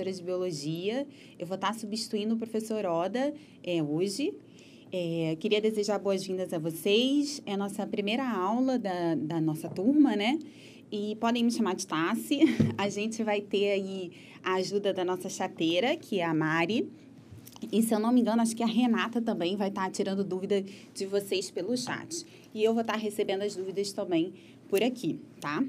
professora de biologia. Eu vou estar substituindo o professor Oda é, hoje. É, queria desejar boas-vindas a vocês. É a nossa primeira aula da, da nossa turma, né? E podem me chamar de Tassi. A gente vai ter aí a ajuda da nossa chateira, que é a Mari. E se eu não me engano, acho que a Renata também vai estar tirando dúvida de vocês pelo chat. E eu vou estar recebendo as dúvidas também por aqui, tá?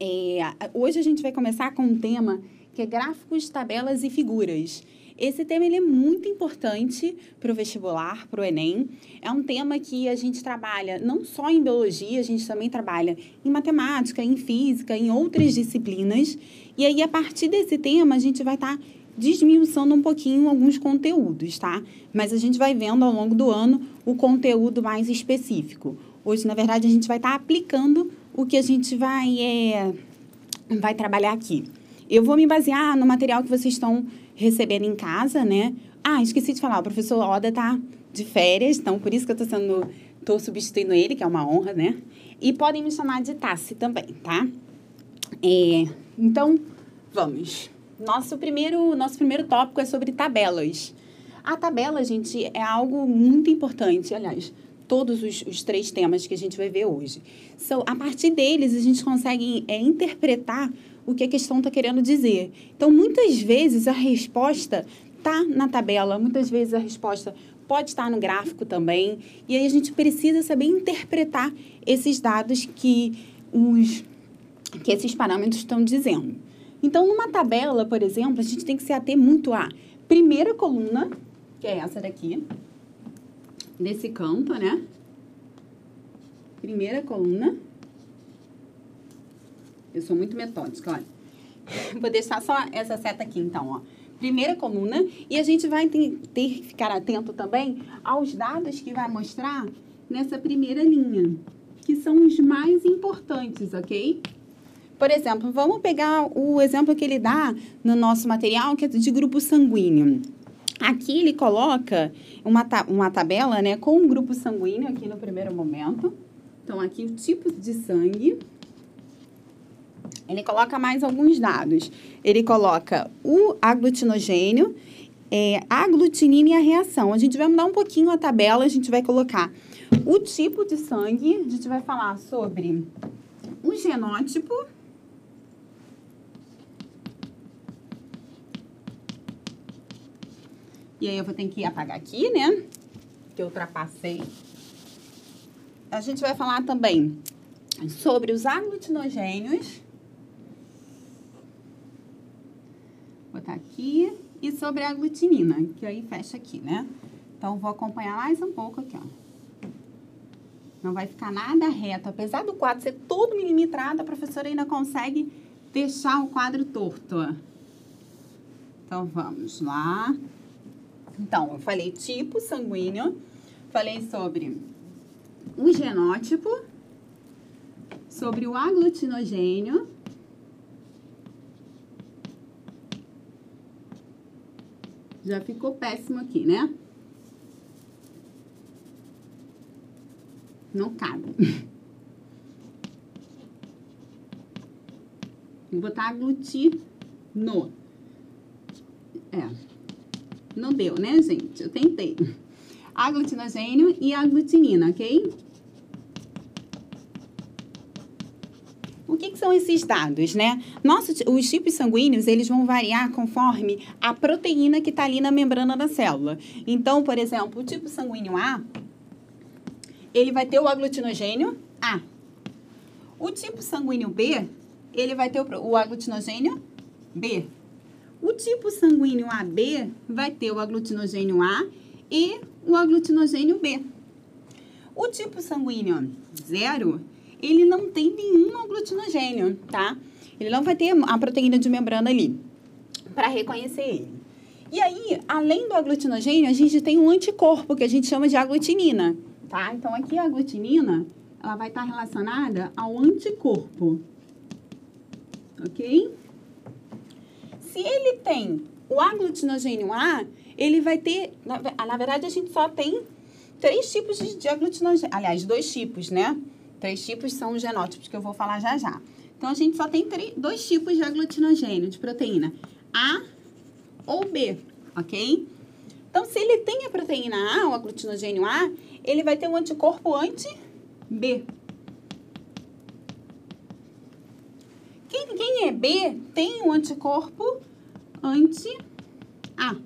É, hoje a gente vai começar com um tema que é gráficos, tabelas e figuras. Esse tema ele é muito importante para o vestibular, para o Enem. É um tema que a gente trabalha não só em biologia, a gente também trabalha em matemática, em física, em outras disciplinas. E aí, a partir desse tema, a gente vai estar tá desmiuçando um pouquinho alguns conteúdos, tá? Mas a gente vai vendo ao longo do ano o conteúdo mais específico. Hoje, na verdade, a gente vai estar tá aplicando o que a gente vai, é, vai trabalhar aqui. Eu vou me basear no material que vocês estão recebendo em casa, né? Ah, esqueci de falar, o professor Oda tá de férias, então por isso que eu estou sendo, tô substituindo ele, que é uma honra, né? E podem me chamar de Tassi também, tá? É, então, vamos. Nosso primeiro, nosso primeiro tópico é sobre tabelas. A tabela, gente, é algo muito importante. Aliás, todos os, os três temas que a gente vai ver hoje. So, a partir deles, a gente consegue é, interpretar o que a questão está querendo dizer. Então, muitas vezes, a resposta está na tabela, muitas vezes a resposta pode estar no gráfico também. E aí a gente precisa saber interpretar esses dados que, os, que esses parâmetros estão dizendo. Então, numa tabela, por exemplo, a gente tem que se ater muito à primeira coluna, que é essa daqui, nesse canto, né? Primeira coluna. Eu sou muito metódica, olha. Vou deixar só essa seta aqui, então, ó. Primeira coluna. E a gente vai ter, ter que ficar atento também aos dados que vai mostrar nessa primeira linha, que são os mais importantes, ok? Por exemplo, vamos pegar o exemplo que ele dá no nosso material, que é de grupo sanguíneo. Aqui ele coloca uma, ta uma tabela né, com um grupo sanguíneo aqui no primeiro momento. Então, aqui o tipo de sangue. Ele coloca mais alguns dados. Ele coloca o aglutinogênio, é, a aglutinina e a reação. A gente vai mudar um pouquinho a tabela, a gente vai colocar o tipo de sangue, a gente vai falar sobre o genótipo E aí eu vou ter que apagar aqui, né? Que eu ultrapassei. A gente vai falar também sobre os aglutinogênios. Vou botar aqui. E sobre a aglutinina, que aí fecha aqui, né? Então, vou acompanhar mais um pouco aqui, ó. Não vai ficar nada reto. Apesar do quadro ser todo milimetrado, a professora ainda consegue deixar o quadro torto, ó. Então, vamos lá. Então, eu falei tipo sanguíneo, falei sobre o genótipo, sobre o aglutinogênio, Já ficou péssimo aqui, né? Não cabe. Vou botar aglutino. É. Não deu, né, gente? Eu tentei. Aglutinogênio e aglutinina, ok? O que, que, são esses dados, né? Nosso, os tipos sanguíneos, eles vão variar conforme a proteína que está ali na membrana da célula. Então, por exemplo, o tipo sanguíneo A, ele vai ter o aglutinogênio A. O tipo sanguíneo B, ele vai ter o, o aglutinogênio B. O tipo sanguíneo AB vai ter o aglutinogênio A e o aglutinogênio B. O tipo sanguíneo 0, ele não tem nenhum aglutinogênio, tá? Ele não vai ter a proteína de membrana ali para reconhecer ele. E aí, além do aglutinogênio, a gente tem um anticorpo que a gente chama de aglutinina, tá? Então, aqui a aglutinina, ela vai estar relacionada ao anticorpo, ok? se ele tem o aglutinogênio A, ele vai ter. Na, na verdade, a gente só tem três tipos de, de aglutinogênio. Aliás, dois tipos, né? Três tipos são os genótipos que eu vou falar já já. Então, a gente só tem três, dois tipos de aglutinogênio, de proteína: A ou B, ok? Então, se ele tem a proteína A, o aglutinogênio A, ele vai ter um anticorpo anti-B. Quem, quem é B tem um anticorpo anti-A.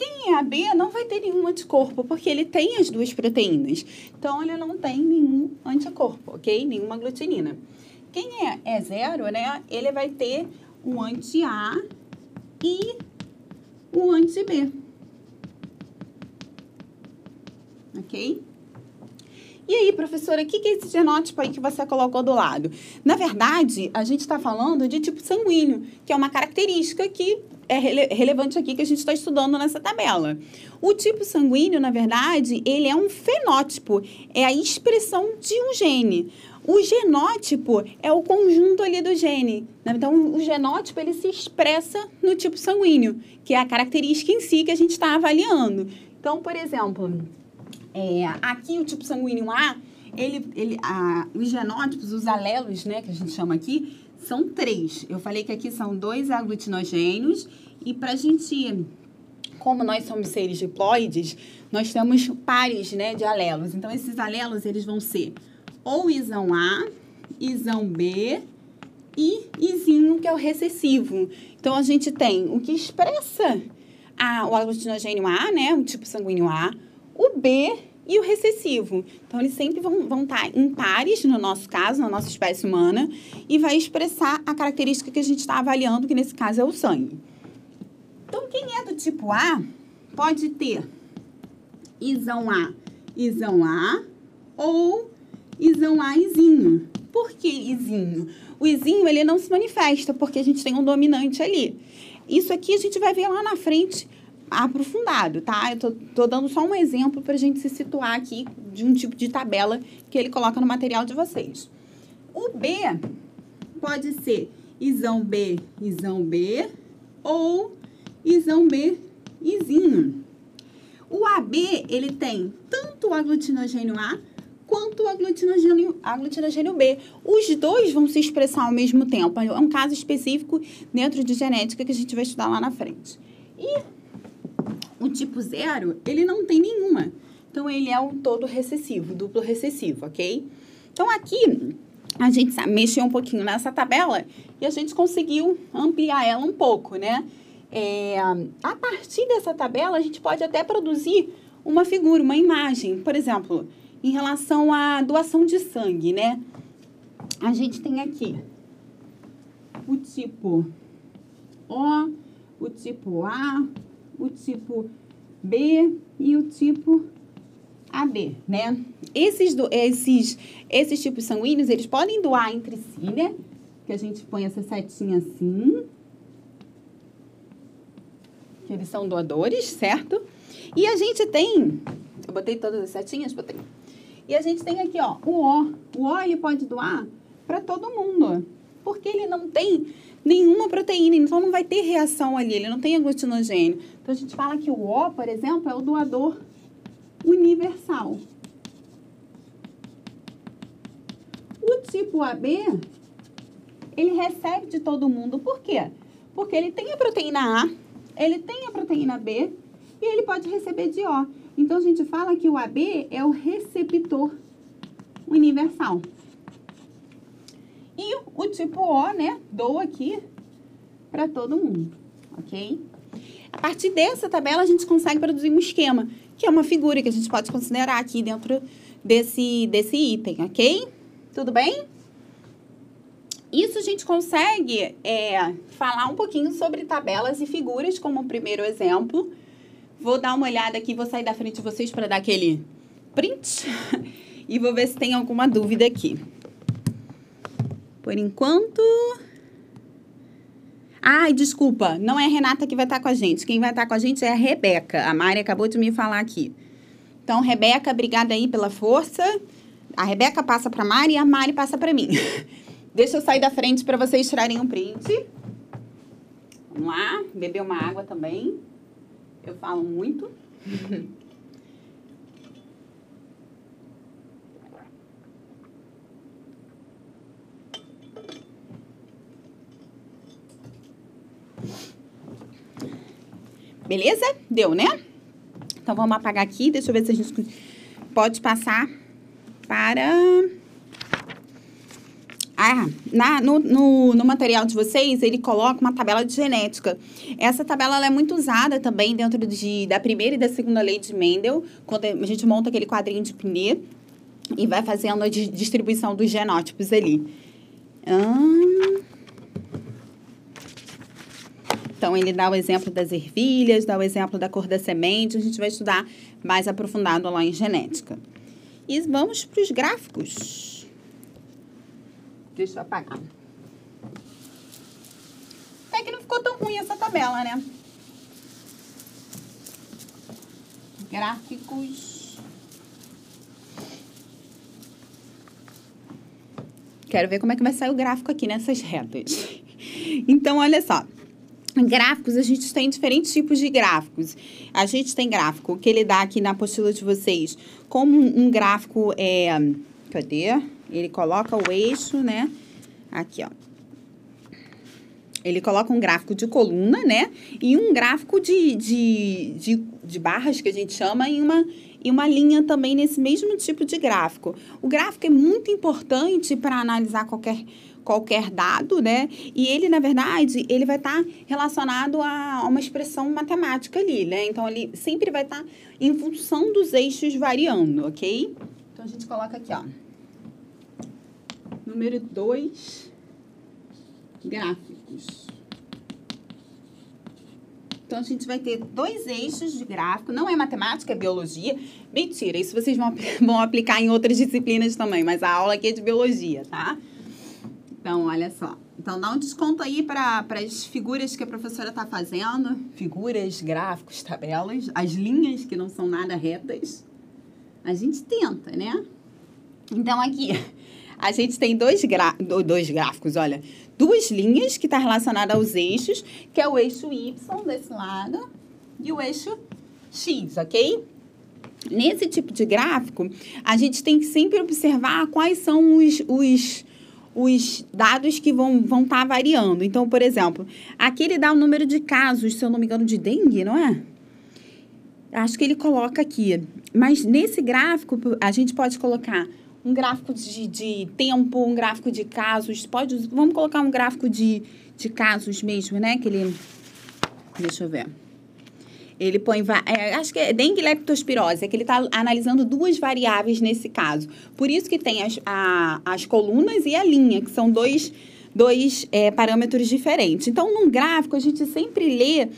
Quem é AB não vai ter nenhum anticorpo, porque ele tem as duas proteínas. Então, ele não tem nenhum anticorpo, ok? Nenhuma aglutinina. Quem é, é zero, né? Ele vai ter um anti-A e o anti-B. Ok? E aí, professora, o que é esse genótipo aí que você colocou do lado? Na verdade, a gente está falando de tipo sanguíneo, que é uma característica que é rele relevante aqui que a gente está estudando nessa tabela. O tipo sanguíneo, na verdade, ele é um fenótipo, é a expressão de um gene. O genótipo é o conjunto ali do gene. Né? Então, o genótipo ele se expressa no tipo sanguíneo, que é a característica em si que a gente está avaliando. Então, por exemplo, é, aqui o tipo sanguíneo A, ele, ele, a, os genótipos, os alelos, né, que a gente chama aqui, são três. Eu falei que aqui são dois aglutinogênios e para a gente, como nós somos seres diploides, nós temos pares, né, de alelos. Então, esses alelos, eles vão ser ou isão A, isão B e izinho, que é o recessivo. Então, a gente tem o que expressa a, o aglutinogênio A, né, o tipo sanguíneo A, o B e o recessivo. Então, eles sempre vão, vão estar em pares, no nosso caso, na nossa espécie humana, e vai expressar a característica que a gente está avaliando, que nesse caso é o sangue. Então, quem é do tipo A pode ter isão A, isão A ou isão A izinho. Por que izinho? O izinho, ele não se manifesta, porque a gente tem um dominante ali. Isso aqui a gente vai ver lá na frente aprofundado, tá? Eu tô, tô dando só um exemplo para a gente se situar aqui de um tipo de tabela que ele coloca no material de vocês. O B pode ser isão B, isão B ou isão B, izinho. O AB, ele tem tanto o aglutinogênio A quanto o aglutinogênio, aglutinogênio B. Os dois vão se expressar ao mesmo tempo. É um caso específico dentro de genética que a gente vai estudar lá na frente. E o tipo zero, ele não tem nenhuma. Então, ele é um todo recessivo, duplo recessivo, ok? Então, aqui, a gente mexeu um pouquinho nessa tabela e a gente conseguiu ampliar ela um pouco, né? É, a partir dessa tabela, a gente pode até produzir uma figura, uma imagem. Por exemplo, em relação à doação de sangue, né? A gente tem aqui o tipo O, o tipo A, o tipo B e o tipo AB, né? Esses, do, esses, esses tipos sanguíneos, eles podem doar entre si, né? Que a gente põe essa setinha assim. Que eles são doadores, certo? E a gente tem... Eu botei todas as setinhas? Botei. E a gente tem aqui, ó, o O. O O, ele pode doar para todo mundo. Porque ele não tem nenhuma proteína, então não vai ter reação ali, ele não tem aglutinogênio. Então a gente fala que o O, por exemplo, é o doador universal. O tipo AB, ele recebe de todo mundo, por quê? Porque ele tem a proteína A, ele tem a proteína B e ele pode receber de O. Então a gente fala que o AB é o receptor universal. O tipo O, né, dou aqui para todo mundo, ok? A partir dessa tabela, a gente consegue produzir um esquema, que é uma figura que a gente pode considerar aqui dentro desse, desse item, ok? Tudo bem? Isso a gente consegue é, falar um pouquinho sobre tabelas e figuras como primeiro exemplo. Vou dar uma olhada aqui, vou sair da frente de vocês para dar aquele print e vou ver se tem alguma dúvida aqui. Por enquanto. Ai, desculpa, não é a Renata que vai estar com a gente. Quem vai estar com a gente é a Rebeca. A Mari acabou de me falar aqui. Então, Rebeca, obrigada aí pela força. A Rebeca passa para a Mari e a Mari passa para mim. Deixa eu sair da frente para vocês tirarem um print. Vamos lá, beber uma água também. Eu falo muito. Beleza? Deu, né? Então, vamos apagar aqui. Deixa eu ver se a gente pode passar para... Ah, na, no, no, no, material de vocês, ele coloca uma tabela de genética. Essa tabela é muito usada também dentro de, da primeira e da segunda lei de Mendel, quando a gente monta aquele quadrinho de Pinet e vai fazendo a distribuição dos genótipos ali. Hum... Então, ele dá o exemplo das ervilhas, dá o exemplo da cor da semente, a gente vai estudar mais aprofundado lá em genética. E vamos para os gráficos. Deixa eu apagar. Até que não ficou tão ruim essa tabela, né? Gráficos. Quero ver como é que vai sair o gráfico aqui nessas retas. Então, olha só. Gráficos, a gente tem diferentes tipos de gráficos. A gente tem gráfico que ele dá aqui na apostila de vocês como um gráfico, é, cadê? Ele coloca o eixo, né? Aqui, ó. Ele coloca um gráfico de coluna, né? E um gráfico de, de, de, de barras, que a gente chama, em uma, e uma linha também nesse mesmo tipo de gráfico. O gráfico é muito importante para analisar qualquer qualquer dado, né? E ele, na verdade, ele vai estar tá relacionado a uma expressão matemática ali, né? Então, ele sempre vai estar tá em função dos eixos variando, ok? Então, a gente coloca aqui, ó. Número 2, gráficos. Então, a gente vai ter dois eixos de gráfico. Não é matemática, é biologia. Mentira, isso vocês vão, vão aplicar em outras disciplinas também, mas a aula aqui é de biologia, tá? Então, olha só. Então, dá um desconto aí para as figuras que a professora está fazendo. Figuras, gráficos, tabelas. As linhas que não são nada retas. A gente tenta, né? Então, aqui, a gente tem dois, dois gráficos, olha. Duas linhas que está relacionada aos eixos, que é o eixo Y desse lado e o eixo X, ok? Nesse tipo de gráfico, a gente tem que sempre observar quais são os, os os dados que vão estar vão tá variando. Então, por exemplo, aqui ele dá o número de casos, se eu não me engano, de dengue, não é? Acho que ele coloca aqui. Mas nesse gráfico, a gente pode colocar um gráfico de, de tempo, um gráfico de casos. Pode, vamos colocar um gráfico de, de casos mesmo, né? Que ele. Deixa eu ver. Ele põe, é, acho que é dengue leptospirose, é que ele está analisando duas variáveis nesse caso. Por isso que tem as, a, as colunas e a linha, que são dois, dois é, parâmetros diferentes. Então, num gráfico, a gente sempre lê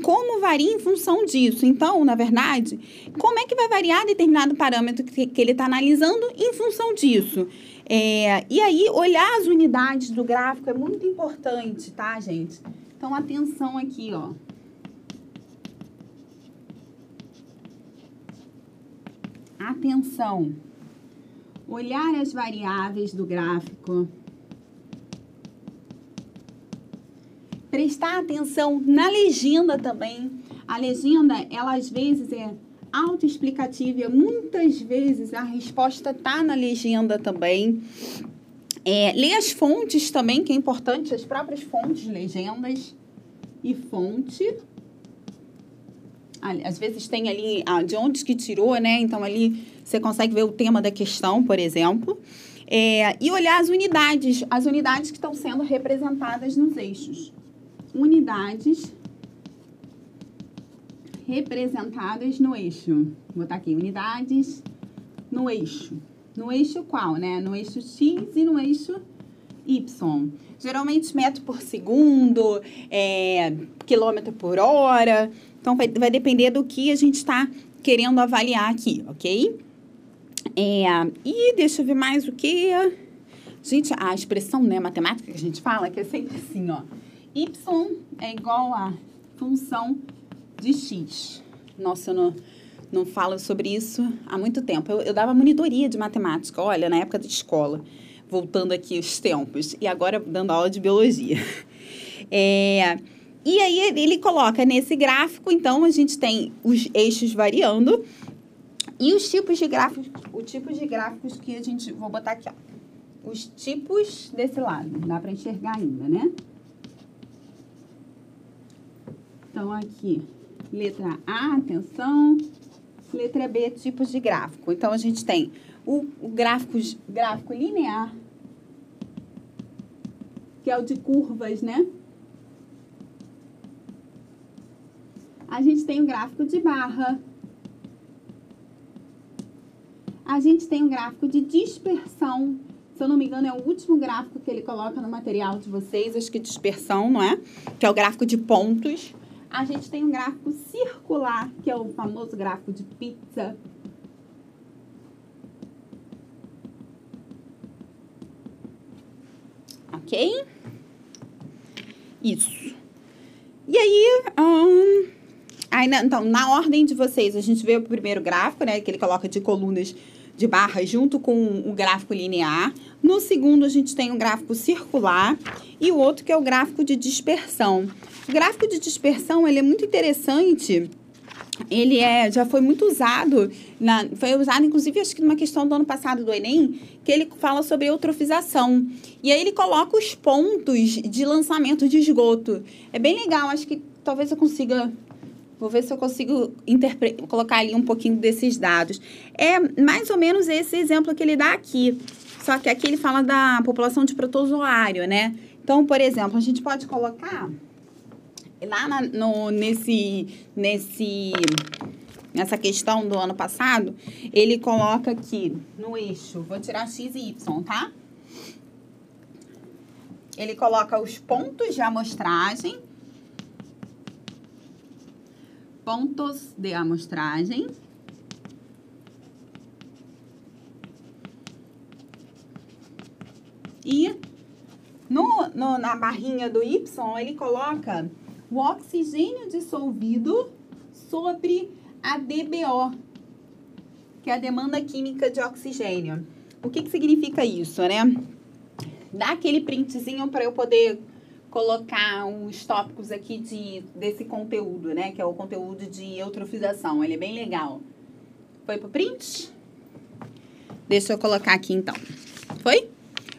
como varia em função disso. Então, na verdade, como é que vai variar determinado parâmetro que, que ele está analisando em função disso? É, e aí, olhar as unidades do gráfico é muito importante, tá, gente? Então, atenção aqui, ó. Atenção! Olhar as variáveis do gráfico. Prestar atenção na legenda também. A legenda, ela às vezes é autoexplicativa, muitas vezes a resposta está na legenda também. É, ler as fontes também, que é importante, as próprias fontes, legendas e fonte às vezes tem ali ah, de onde que tirou, né? Então ali você consegue ver o tema da questão, por exemplo. É, e olhar as unidades, as unidades que estão sendo representadas nos eixos. Unidades representadas no eixo. Vou botar aqui, unidades no eixo. No eixo qual, né? No eixo X e no eixo Y. Geralmente metro por segundo, é, quilômetro por hora. Então, vai, vai depender do que a gente está querendo avaliar aqui, ok? É, e deixa eu ver mais o que. Gente, a expressão né, matemática que a gente fala, que é sempre assim, ó. Y é igual a função de x. Nossa, eu não, não falo sobre isso há muito tempo. Eu, eu dava monitoria de matemática, olha, na época de escola. Voltando aqui os tempos. E agora dando aula de biologia. É, e aí ele coloca nesse gráfico, então a gente tem os eixos variando e os tipos de gráficos, o tipo de gráficos que a gente vou botar aqui, ó. Os tipos desse lado, dá para enxergar ainda, né? Então aqui Letra A, atenção. Letra B, tipos de gráfico. Então, a gente tem o, o gráfico, gráfico linear, que é o de curvas, né? A gente tem o gráfico de barra. A gente tem o gráfico de dispersão. Se eu não me engano, é o último gráfico que ele coloca no material de vocês, acho que dispersão, não é? Que é o gráfico de pontos. A gente tem um gráfico circular, que é o famoso gráfico de pizza. Ok? Isso. E aí, hum, aí na, então, na ordem de vocês, a gente vê o primeiro gráfico, né? Que ele coloca de colunas de barras junto com o gráfico linear. No segundo, a gente tem um gráfico circular e o outro que é o gráfico de dispersão. O gráfico de dispersão, ele é muito interessante ele é, já foi muito usado, na, foi usado inclusive acho que numa questão do ano passado do Enem, que ele fala sobre eutrofização. E aí ele coloca os pontos de lançamento de esgoto. É bem legal, acho que talvez eu consiga Vou ver se eu consigo colocar ali um pouquinho desses dados. É mais ou menos esse exemplo que ele dá aqui. Só que aqui ele fala da população de protozoário, né? Então, por exemplo, a gente pode colocar lá na, no, nesse, nesse, nessa questão do ano passado, ele coloca aqui no eixo, vou tirar x e y, tá? Ele coloca os pontos de amostragem, pontos de amostragem, e no, no, na barrinha do Y, ele coloca o oxigênio dissolvido sobre a DBO, que é a demanda química de oxigênio. O que, que significa isso, né? Dá aquele printzinho para eu poder colocar os tópicos aqui de, desse conteúdo, né? Que é o conteúdo de eutrofização. Ele é bem legal. Foi pro print? Deixa eu colocar aqui então. Foi?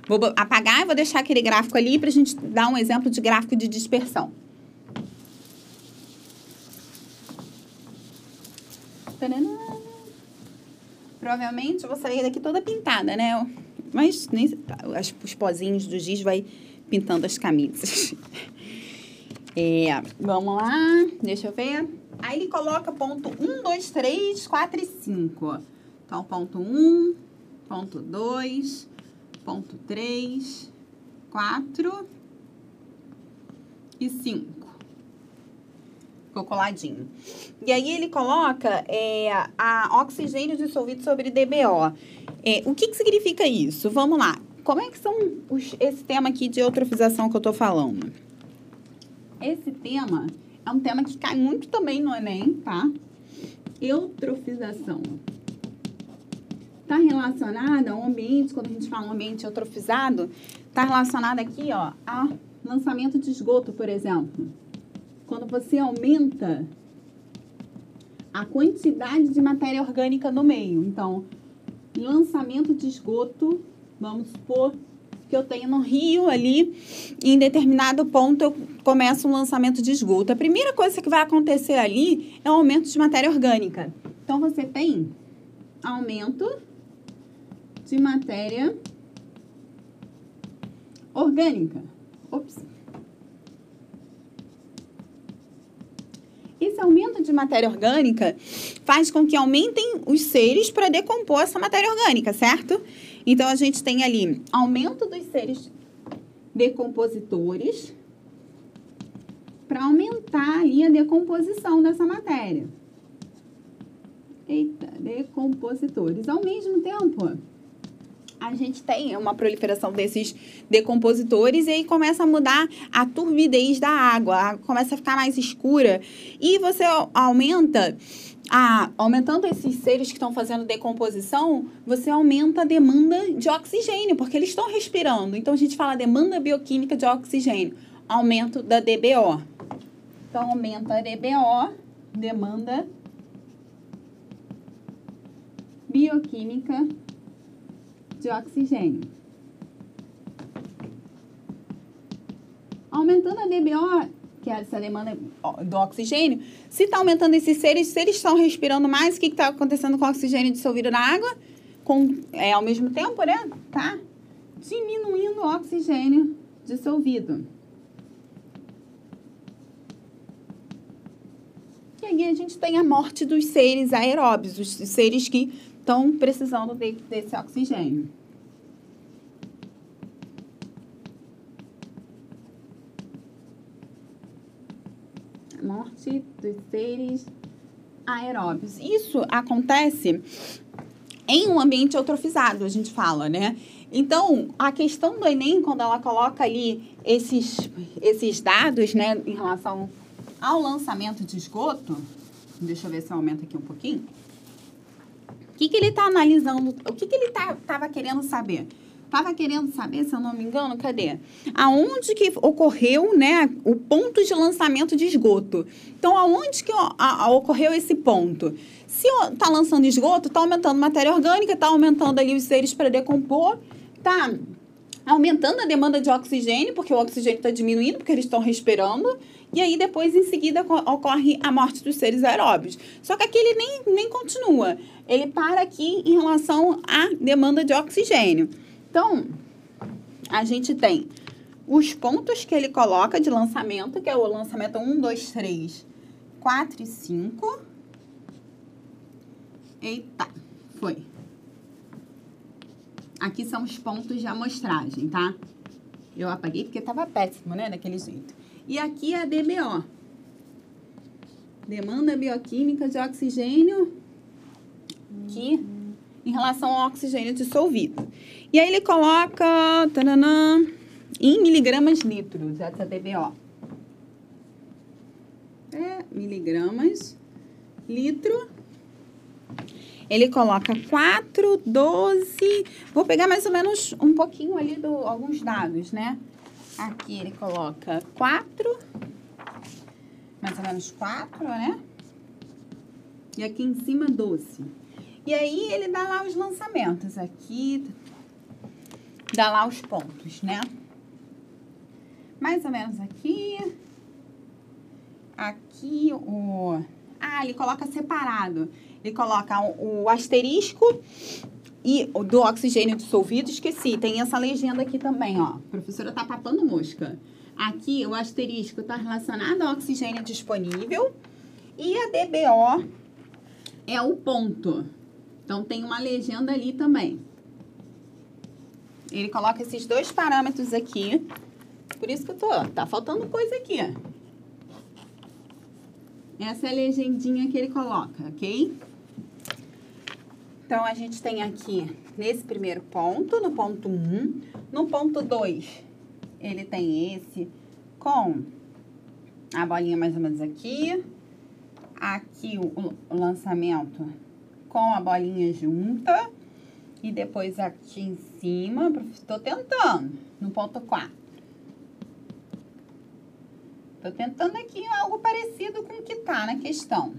Vou apagar e vou deixar aquele gráfico ali para a gente dar um exemplo de gráfico de dispersão. Provavelmente vou sair daqui toda pintada, né? Mas nem as, os pozinhos do giz vai pintando as camisas. É, vamos lá, deixa eu ver. Aí ele coloca ponto 1, 2, 3, 4 e 5. Então, ponto 1, ponto 2, ponto 3, 4 e 5 ficou coladinho. E aí ele coloca é, a oxigênio dissolvido sobre DBO. É, o que, que significa isso? Vamos lá. Como é que são os, esse tema aqui de eutrofização que eu estou falando? Esse tema é um tema que cai muito também no Enem, tá? Eutrofização. Está relacionada ao ambiente, quando a gente fala um ambiente eutrofizado, está relacionada aqui, ó, a lançamento de esgoto, por exemplo quando você aumenta a quantidade de matéria orgânica no meio. Então, lançamento de esgoto, vamos supor que eu tenho no rio ali, em determinado ponto eu começo um lançamento de esgoto. A primeira coisa que vai acontecer ali é o aumento de matéria orgânica. Então, você tem aumento de matéria orgânica. Ops. Esse aumento de matéria orgânica faz com que aumentem os seres para decompor essa matéria orgânica, certo? Então, a gente tem ali aumento dos seres decompositores para aumentar ali a decomposição dessa matéria. Eita, decompositores. Ao mesmo tempo, a gente tem uma proliferação desses decompositores e aí começa a mudar a turbidez da água, começa a ficar mais escura e você aumenta a, aumentando esses seres que estão fazendo decomposição, você aumenta a demanda de oxigênio, porque eles estão respirando. Então a gente fala demanda bioquímica de oxigênio, aumento da DBO. Então aumenta a DBO, demanda bioquímica de oxigênio. Aumentando a DBO, que é essa demanda do oxigênio, se está aumentando esses seres, se eles estão respirando mais, o que está acontecendo com o oxigênio dissolvido na água? Com, é, ao mesmo tempo, né? Tá diminuindo o oxigênio dissolvido. E aí a gente tem a morte dos seres aeróbios, os seres que estão precisando de, desse oxigênio. Morte dos seres aeróbios. Isso acontece em um ambiente eutrofizado, a gente fala, né? Então, a questão do Enem, quando ela coloca ali esses, esses dados, né, em relação ao lançamento de esgoto, deixa eu ver se eu aumento aqui um pouquinho. O que, que ele está analisando? O que, que ele estava tá, querendo saber? Estava querendo saber, se eu não me engano, cadê? Aonde que ocorreu, né, o ponto de lançamento de esgoto. Então, aonde que a, a, ocorreu esse ponto? Se está lançando esgoto, está aumentando matéria orgânica, está aumentando ali os seres para decompor, está aumentando a demanda de oxigênio, porque o oxigênio está diminuindo, porque eles estão respirando, e aí depois, em seguida, ocorre a morte dos seres aeróbios. Só que aqui ele nem, nem continua, ele para aqui em relação à demanda de oxigênio. Então, a gente tem os pontos que ele coloca de lançamento, que é o lançamento 1, 2, 3, 4 e 5. Eita, foi. Aqui são os pontos de amostragem, tá? Eu apaguei porque estava péssimo, né? Daquele jeito. E aqui é a DBO. Demanda bioquímica de oxigênio que em relação ao oxigênio dissolvido. E aí ele coloca taranã, em miligramas litros, essa DBO. É, miligramas litro. Ele coloca 4, 12. Vou pegar mais ou menos um pouquinho ali do alguns dados, né? Aqui ele coloca 4, mais ou menos 4, né? E aqui em cima 12. E aí ele dá lá os lançamentos. Aqui dá lá os pontos, né? Mais ou menos aqui. Aqui o... Ah, ele coloca separado. Ele coloca o, o asterisco e do oxigênio dissolvido. Esqueci, tem essa legenda aqui também, ó. A professora tá papando mosca. Aqui o asterisco está relacionado ao oxigênio disponível. E a DBO é o ponto. Então, tem uma legenda ali também. Ele coloca esses dois parâmetros aqui. Por isso que eu tô, tá faltando coisa aqui. Essa é a legendinha que ele coloca, ok? Então, a gente tem aqui, nesse primeiro ponto, no ponto 1. Um, no ponto 2, ele tem esse com a bolinha mais ou menos aqui. Aqui o, o lançamento com a bolinha junta. E depois aqui em cima, estou tentando, no ponto 4. Estou tentando aqui algo parecido com o que está na questão.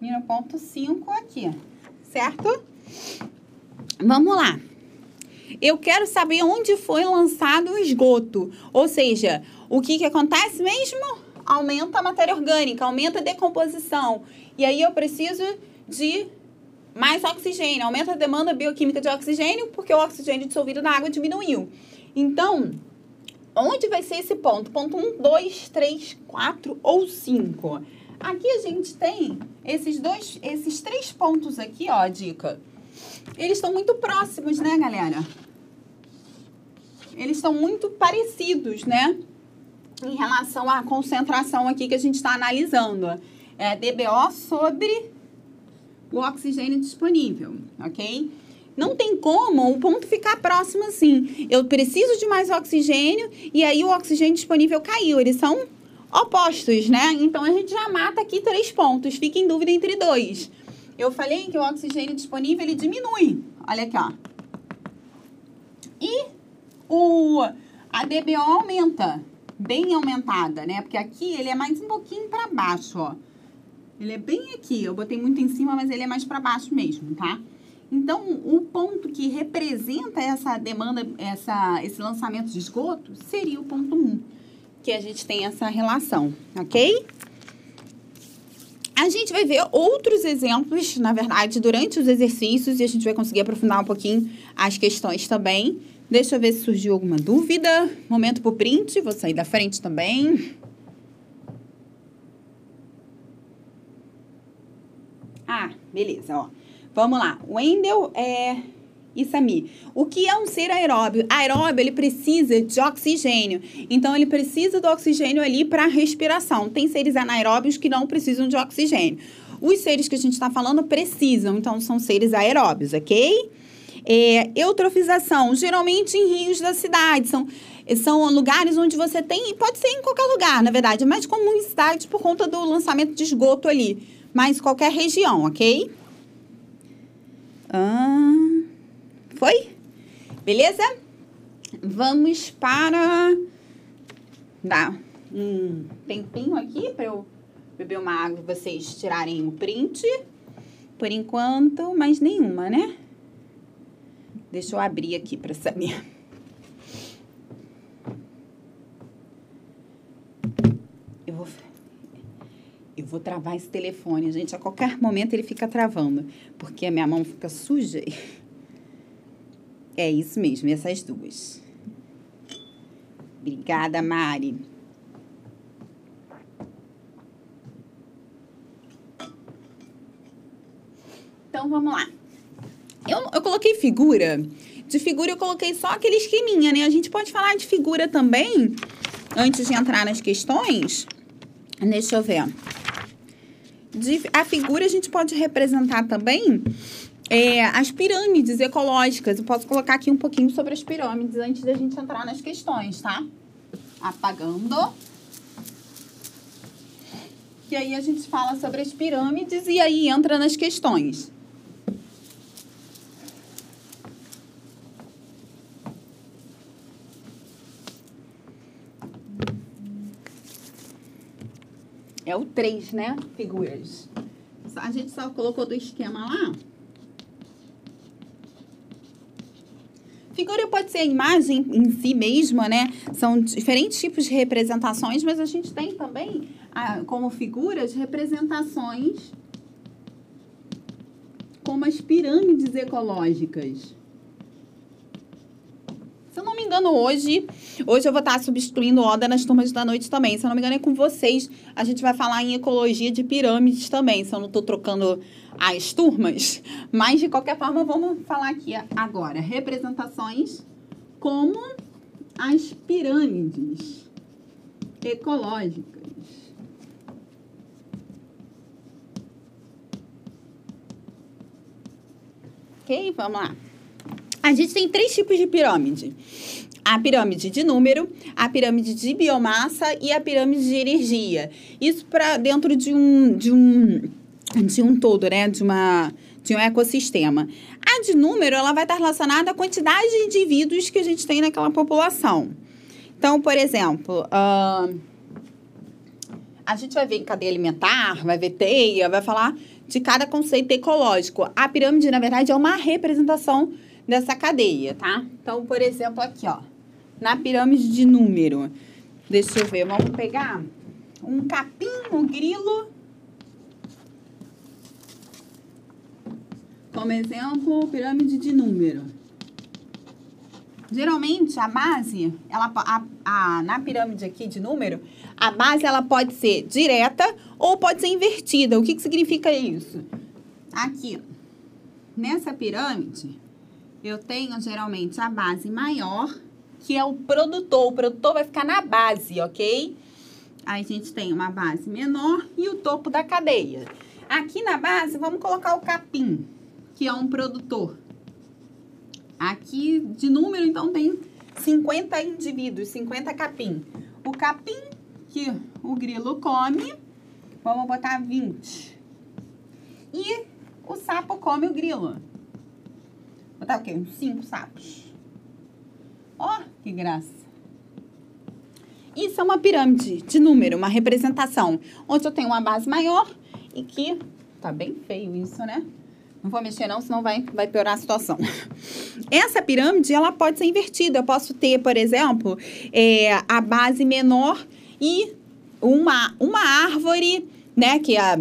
E no ponto 5 aqui, certo? Vamos lá. Eu quero saber onde foi lançado o esgoto. Ou seja, o que, que acontece mesmo? Aumenta a matéria orgânica, aumenta a decomposição. E aí eu preciso de mais oxigênio, aumenta a demanda bioquímica de oxigênio, porque o oxigênio dissolvido na água diminuiu. Então, onde vai ser esse ponto? Ponto 1, 2, 3, 4 ou 5? Aqui a gente tem esses dois, esses três pontos aqui, ó, a dica. Eles estão muito próximos, né, galera? Eles estão muito parecidos, né? Em relação à concentração aqui que a gente está analisando. É DBO sobre o oxigênio disponível, ok? Não tem como o ponto ficar próximo assim. Eu preciso de mais oxigênio e aí o oxigênio disponível caiu. Eles são opostos, né? Então a gente já mata aqui três pontos. Fica em dúvida entre dois. Eu falei que o oxigênio disponível ele diminui. Olha aqui, ó. E o a DBO aumenta, bem aumentada, né? Porque aqui ele é mais um pouquinho para baixo, ó. Ele é bem aqui. Eu botei muito em cima, mas ele é mais para baixo mesmo, tá? Então, o ponto que representa essa demanda, essa, esse lançamento de esgoto, seria o ponto 1. que a gente tem essa relação, ok? A gente vai ver outros exemplos, na verdade, durante os exercícios e a gente vai conseguir aprofundar um pouquinho as questões também. Deixa eu ver se surgiu alguma dúvida. Momento pro print, vou sair da frente também. Ah, beleza, ó. Vamos lá. Wendel é e Sami. O que é um ser aeróbio? Aeróbio, ele precisa de oxigênio. Então, ele precisa do oxigênio ali para respiração. Tem seres anaeróbios que não precisam de oxigênio. Os seres que a gente está falando precisam, então são seres aeróbios, ok? É, eutrofização, geralmente em rios da cidade, são, são lugares onde você tem, pode ser em qualquer lugar, na verdade, mas comum em cidades por conta do lançamento de esgoto ali, mas qualquer região, ok? Ah... Foi? Beleza? Vamos para dar um tempinho aqui para eu beber uma água e vocês tirarem o print. Por enquanto, mais nenhuma, né? Deixa eu abrir aqui para saber. Eu vou, eu vou travar esse telefone, gente. A qualquer momento ele fica travando, porque a minha mão fica suja. É isso mesmo, essas duas. Obrigada, Mari. Então, vamos lá. Eu, eu coloquei figura. De figura, eu coloquei só aquele esqueminha, né? A gente pode falar de figura também, antes de entrar nas questões. Deixa eu ver. A figura a gente pode representar também é, as pirâmides ecológicas. Eu posso colocar aqui um pouquinho sobre as pirâmides antes da gente entrar nas questões, tá? Apagando. E aí a gente fala sobre as pirâmides e aí entra nas questões. É o 3, né? Figuras. A gente só colocou do esquema lá. Figura pode ser a imagem em si mesma, né? São diferentes tipos de representações, mas a gente tem também, ah, como figuras, representações como as pirâmides ecológicas. Se eu não me engano, hoje, hoje eu vou estar substituindo Oda nas turmas da noite também. Se eu não me engano, é com vocês. A gente vai falar em ecologia de pirâmides também. Se eu não estou trocando as turmas, mas de qualquer forma vamos falar aqui agora representações como as pirâmides ecológicas. Ok, vamos lá. A gente tem três tipos de pirâmide. A pirâmide de número, a pirâmide de biomassa e a pirâmide de energia. Isso para dentro de um, de um de um todo, né? De, uma, de um ecossistema. A de número, ela vai estar relacionada à quantidade de indivíduos que a gente tem naquela população. Então, por exemplo, uh, a gente vai ver em cadeia alimentar, vai ver teia, vai falar de cada conceito ecológico. A pirâmide, na verdade, é uma representação dessa cadeia, tá? Então, por exemplo, aqui, ó, na pirâmide de número, deixa eu ver, vamos pegar um capim, um grilo Como exemplo, pirâmide de número. Geralmente, a base, ela, a, a, na pirâmide aqui de número, a base ela pode ser direta ou pode ser invertida. O que, que significa isso? Aqui, nessa pirâmide, eu tenho geralmente a base maior, que é o produtor. O produtor vai ficar na base, ok? Aí a gente tem uma base menor e o topo da cadeia. Aqui na base, vamos colocar o capim que é um produtor. Aqui, de número, então, tem 50 indivíduos, 50 capim. O capim que o grilo come, vamos botar 20. E o sapo come o grilo. Botar o quê? Uns 5 sapos. Ó, oh, que graça. Isso é uma pirâmide de número, uma representação, onde eu tenho uma base maior e que tá bem feio isso, né? Não vou mexer não, senão vai, vai piorar a situação. Essa pirâmide, ela pode ser invertida. Eu posso ter, por exemplo, é, a base menor e uma, uma árvore, né, que é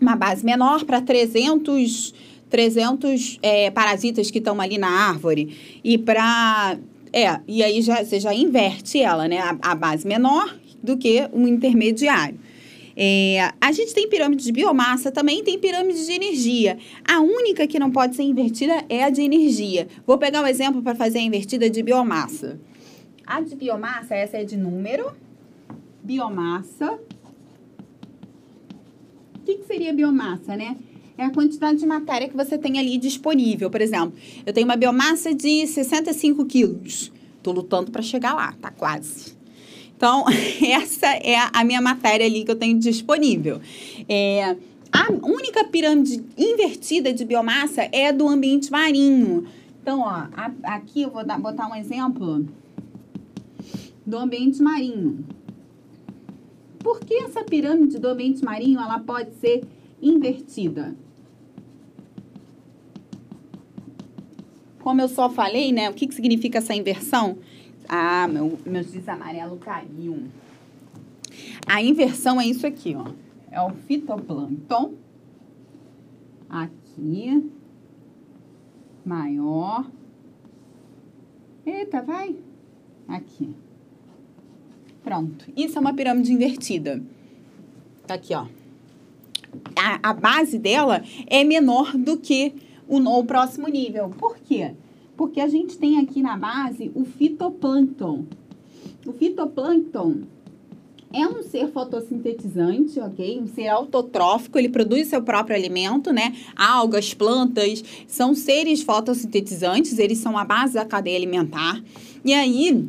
uma base menor para 300, 300 é, parasitas que estão ali na árvore. E para... É, e aí já, você já inverte ela, né? A, a base menor do que um intermediário. É, a gente tem pirâmide de biomassa, também tem pirâmide de energia. A única que não pode ser invertida é a de energia. Vou pegar um exemplo para fazer a invertida de biomassa. A de biomassa, essa é de número. Biomassa. O que, que seria biomassa, né? É a quantidade de matéria que você tem ali disponível. Por exemplo, eu tenho uma biomassa de 65 quilos. Estou lutando para chegar lá, tá quase. Então, essa é a minha matéria ali que eu tenho disponível. É, a única pirâmide invertida de biomassa é do ambiente marinho. Então, ó, a, aqui eu vou dar, botar um exemplo do ambiente marinho. Por que essa pirâmide do ambiente marinho ela pode ser invertida? Como eu só falei, né? O que, que significa essa inversão? Ah, meu, meus amarelo caiu. A inversão é isso aqui, ó. É o fitoplâncton. Aqui. Maior. Eita, vai. Aqui. Pronto. Isso é uma pirâmide invertida. Tá aqui, ó. A, a base dela é menor do que o, o próximo nível. Por quê? Porque a gente tem aqui na base o fitoplâncton. O fitoplâncton é um ser fotossintetizante, ok? Um ser autotrófico, ele produz seu próprio alimento, né? Algas, plantas, são seres fotossintetizantes, eles são a base da cadeia alimentar. E aí,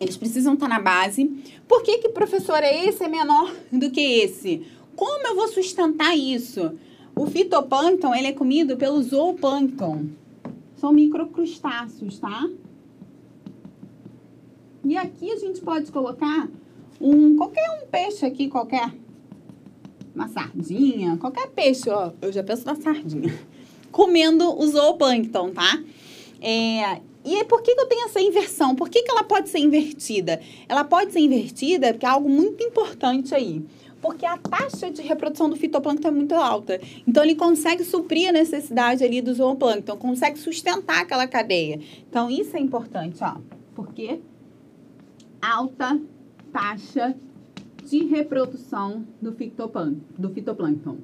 eles precisam estar na base. Por que que, professora, esse é menor do que esse? Como eu vou sustentar isso? O fitoplâncton, ele é comido pelo zooplâncton são microcrustáceos, tá? E aqui a gente pode colocar um qualquer um peixe aqui, qualquer uma sardinha, qualquer peixe, ó, eu já penso na sardinha, comendo o zooplâncton, tá? É, e por que, que eu tenho essa inversão? Por que, que ela pode ser invertida? Ela pode ser invertida porque é algo muito importante aí porque a taxa de reprodução do fitoplâncton é muito alta. Então, ele consegue suprir a necessidade ali do zooplâncton, consegue sustentar aquela cadeia. Então, isso é importante, ó, porque alta taxa de reprodução do fitoplâncton. Do fitoplâncton.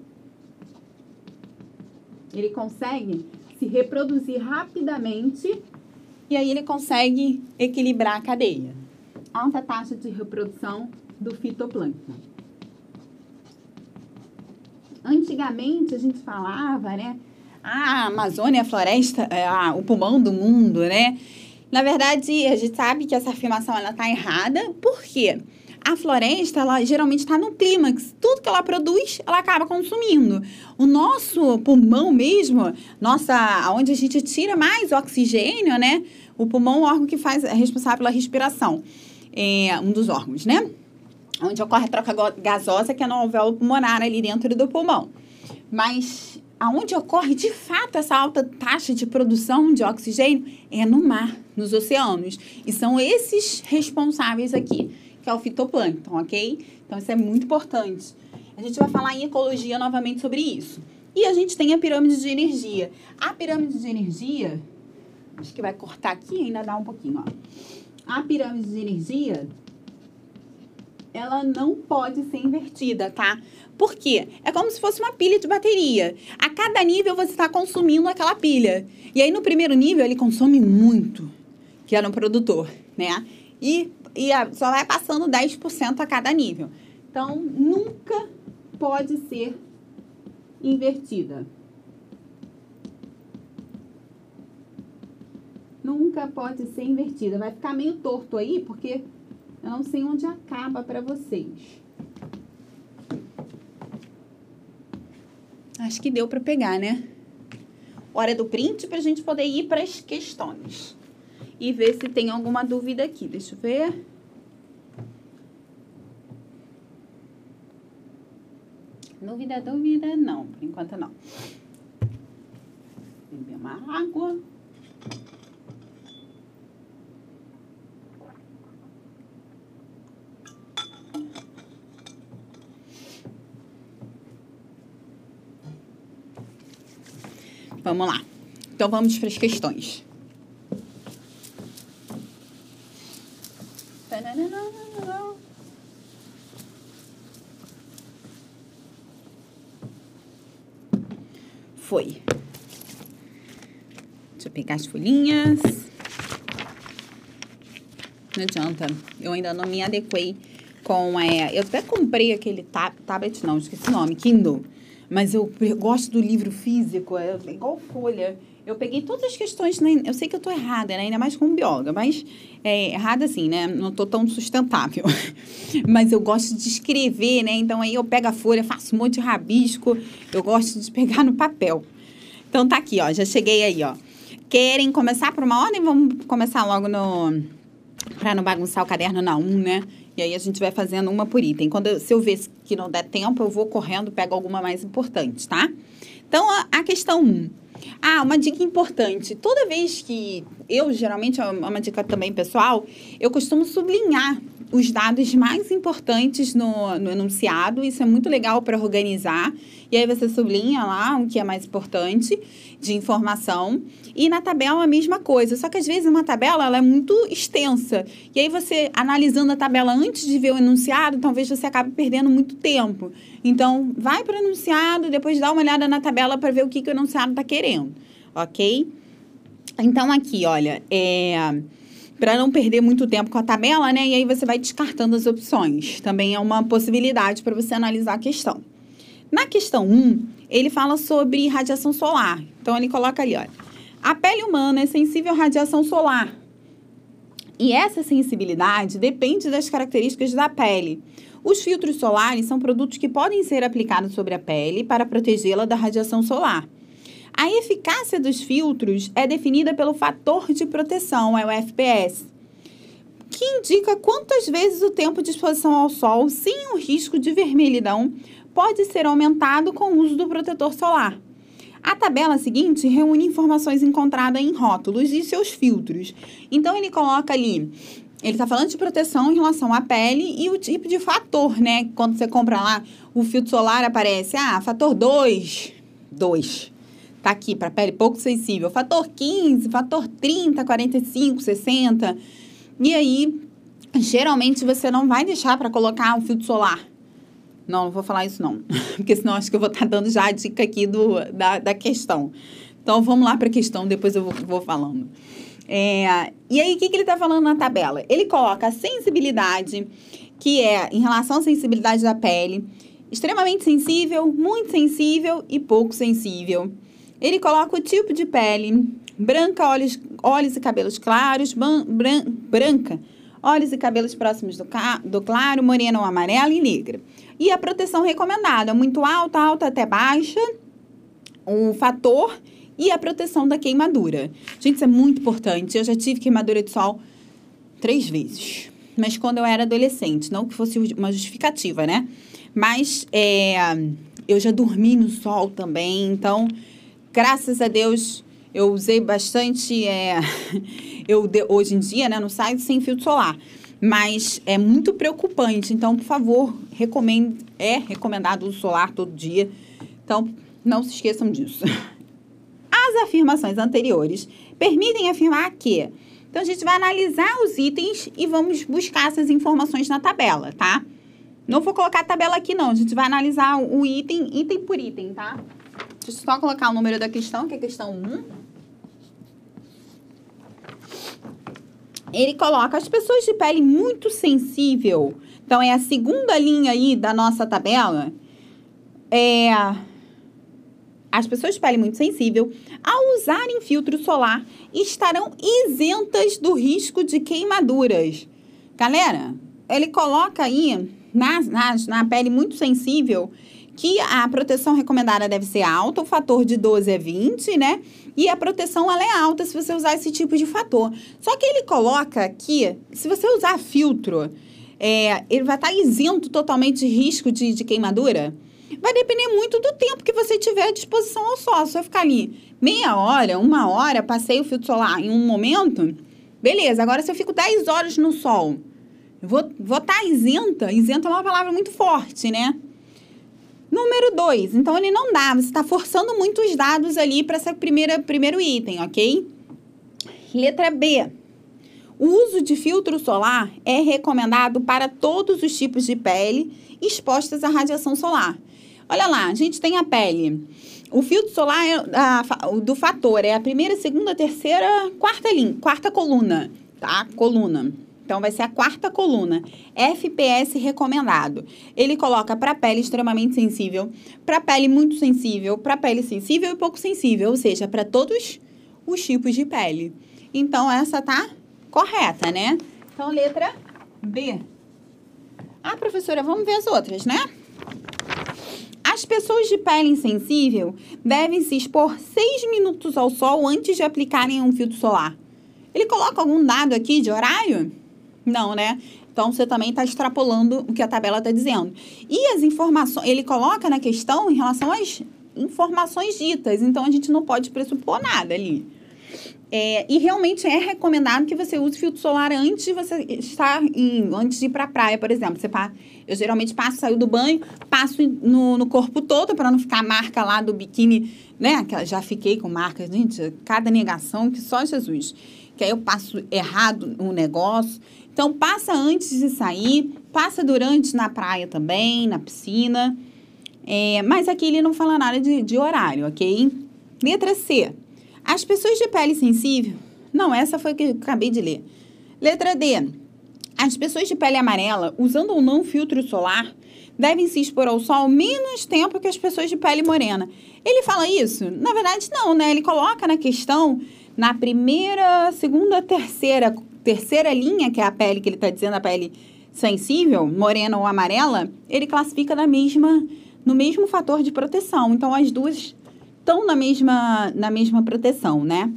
Ele consegue se reproduzir rapidamente e aí ele consegue equilibrar a cadeia. Alta taxa de reprodução do fitoplâncton. Antigamente a gente falava, né? Ah, a Amazônia é a floresta, é a, o pulmão do mundo, né? Na verdade, a gente sabe que essa afirmação ela está errada. Por quê? A floresta, ela geralmente está no clímax. Tudo que ela produz, ela acaba consumindo. O nosso pulmão mesmo, nossa, onde a gente tira mais oxigênio, né? O pulmão é o órgão que faz, é responsável pela respiração. É um dos órgãos, né? Onde ocorre a troca gasosa, que é no alvéolo pulmonar ali dentro do pulmão. Mas aonde ocorre de fato essa alta taxa de produção de oxigênio é no mar, nos oceanos. E são esses responsáveis aqui, que é o fitoplâncton, ok? Então isso é muito importante. A gente vai falar em ecologia novamente sobre isso. E a gente tem a pirâmide de energia. A pirâmide de energia, acho que vai cortar aqui e ainda dá um pouquinho, ó. A pirâmide de energia, ela não pode ser invertida, tá? Por quê? É como se fosse uma pilha de bateria. A cada nível você está consumindo aquela pilha. E aí no primeiro nível ele consome muito, que era um produtor, né? E, e só vai passando 10% a cada nível. Então, nunca pode ser invertida. Nunca pode ser invertida. Vai ficar meio torto aí, porque eu não sei onde acaba para vocês. Acho que deu para pegar, né? Hora do print para a gente poder ir para as questões. E ver se tem alguma dúvida aqui. Deixa eu ver. Dúvida, dúvida, não. Por enquanto, não. beber uma água. Vamos lá. Então vamos para as questões. Foi. Deixa eu pegar as folhinhas. Não adianta. Eu ainda não me adequei com. É, eu até comprei aquele tab tablet, não, esqueci o nome, Kindle. Mas eu gosto do livro físico, é igual folha. Eu peguei todas as questões, né? eu sei que eu estou errada, né? ainda mais como bióloga, mas é, errada assim, né? Não estou tão sustentável. mas eu gosto de escrever, né? Então aí eu pego a folha, faço um monte de rabisco, eu gosto de pegar no papel. Então tá aqui, ó, já cheguei aí, ó. Querem começar por uma ordem? Vamos começar logo no. Para não bagunçar o caderno na 1, um, né? E aí a gente vai fazendo uma por item. Quando eu, se eu ver que não der tempo, eu vou correndo, pego alguma mais importante, tá? Então, a, a questão 1. Um. Ah, uma dica importante. Toda vez que eu, geralmente, é uma dica também pessoal, eu costumo sublinhar os dados mais importantes no, no enunciado. Isso é muito legal para organizar. E aí você sublinha lá o que é mais importante de informação. E na tabela a mesma coisa. Só que às vezes uma tabela ela é muito extensa. E aí você, analisando a tabela antes de ver o enunciado, talvez você acabe perdendo muito tempo. Então, vai para o enunciado, depois dá uma olhada na tabela para ver o que, que o enunciado está querendo. Ok? Então, aqui, olha, é para não perder muito tempo com a tabela, né? E aí você vai descartando as opções. Também é uma possibilidade para você analisar a questão. Na questão 1, ele fala sobre radiação solar. Então ele coloca ali, olha. A pele humana é sensível à radiação solar. E essa sensibilidade depende das características da pele. Os filtros solares são produtos que podem ser aplicados sobre a pele para protegê-la da radiação solar. A eficácia dos filtros é definida pelo fator de proteção, é o FPS, que indica quantas vezes o tempo de exposição ao sol sem o risco de vermelhidão pode ser aumentado com o uso do protetor solar. A tabela seguinte reúne informações encontradas em rótulos e seus filtros. Então, ele coloca ali ele está falando de proteção em relação à pele e o tipo de fator, né? Quando você compra lá o filtro solar, aparece, ah, fator 2, 2. Tá aqui para pele pouco sensível. Fator 15, fator 30, 45, 60. E aí, geralmente você não vai deixar para colocar o filtro solar. Não, não vou falar isso não. Porque senão acho que eu vou estar tá dando já a dica aqui do, da, da questão. Então, vamos lá para a questão, depois eu vou, vou falando. É, e aí, o que, que ele está falando na tabela? Ele coloca a sensibilidade, que é em relação à sensibilidade da pele, extremamente sensível, muito sensível e pouco sensível. Ele coloca o tipo de pele, branca, olhos, olhos e cabelos claros, ban, bran, branca, olhos e cabelos próximos do, do claro, morena ou amarela e negra. E a proteção recomendada, muito alta, alta até baixa, o fator e a proteção da queimadura. Gente, isso é muito importante. Eu já tive queimadura de sol três vezes, mas quando eu era adolescente, não que fosse uma justificativa, né? Mas é, eu já dormi no sol também, então graças a Deus, eu usei bastante. É, eu de, hoje em dia, né, no site sem filtro solar. Mas é muito preocupante. Então, por favor, recomendo, é recomendado o solar todo dia. Então, não se esqueçam disso. As afirmações anteriores permitem afirmar que. Então, a gente vai analisar os itens e vamos buscar essas informações na tabela, tá? Não vou colocar a tabela aqui, não. A gente vai analisar o item, item por item, tá? Deixa eu só colocar o número da questão, que é a questão 1. Ele coloca as pessoas de pele muito sensível. Então, é a segunda linha aí da nossa tabela. É, as pessoas de pele muito sensível, ao usarem filtro solar, estarão isentas do risco de queimaduras. Galera, ele coloca aí na, na, na pele muito sensível que a proteção recomendada deve ser alta, o fator de 12 é 20, né? E a proteção ela é alta se você usar esse tipo de fator. Só que ele coloca aqui, se você usar filtro, é, ele vai estar isento totalmente de risco de, de queimadura. Vai depender muito do tempo que você tiver à disposição ao sol. Se você ficar ali meia hora, uma hora, passei o filtro solar em um momento, beleza. Agora, se eu fico 10 horas no sol, eu vou estar vou tá isenta. Isenta é uma palavra muito forte, né? Número 2. Então, ele não dá. Você está forçando muito os dados ali para esse primeiro item, ok? Letra B. O uso de filtro solar é recomendado para todos os tipos de pele expostas à radiação solar. Olha lá, a gente tem a pele. O filtro solar é, a, do fator é a primeira, segunda, terceira, quarta linha, quarta coluna, tá? Coluna. Então, vai ser a quarta coluna. FPS recomendado. Ele coloca para pele extremamente sensível, para pele muito sensível, para pele sensível e pouco sensível, ou seja, para todos os tipos de pele. Então, essa tá correta, né? Então, letra B. Ah, professora, vamos ver as outras, né? As pessoas de pele insensível devem se expor seis minutos ao sol antes de aplicarem um filtro solar. Ele coloca algum dado aqui de horário? Não, né? Então você também está extrapolando o que a tabela está dizendo. E as informações, ele coloca na questão em relação às informações ditas. Então a gente não pode pressupor nada ali. É, e realmente é recomendado que você use filtro solar antes de você estar em, antes de ir para a praia, por exemplo. Você pá, eu geralmente passo, saio do banho, passo no, no corpo todo para não ficar a marca lá do biquíni, né? Que já fiquei com marcas, gente, cada negação que só Jesus. Que aí eu passo errado o negócio. Então, passa antes de sair, passa durante na praia também, na piscina. É, mas aqui ele não fala nada de, de horário, ok? Letra C. As pessoas de pele sensível. Não, essa foi que eu acabei de ler. Letra D. As pessoas de pele amarela, usando ou não filtro solar, devem se expor ao sol menos tempo que as pessoas de pele morena. Ele fala isso? Na verdade, não, né? Ele coloca na questão, na primeira, segunda, terceira, terceira linha, que é a pele que ele está dizendo, a pele sensível, morena ou amarela, ele classifica na mesma, no mesmo fator de proteção. Então, as duas estão na mesma, na mesma proteção, né?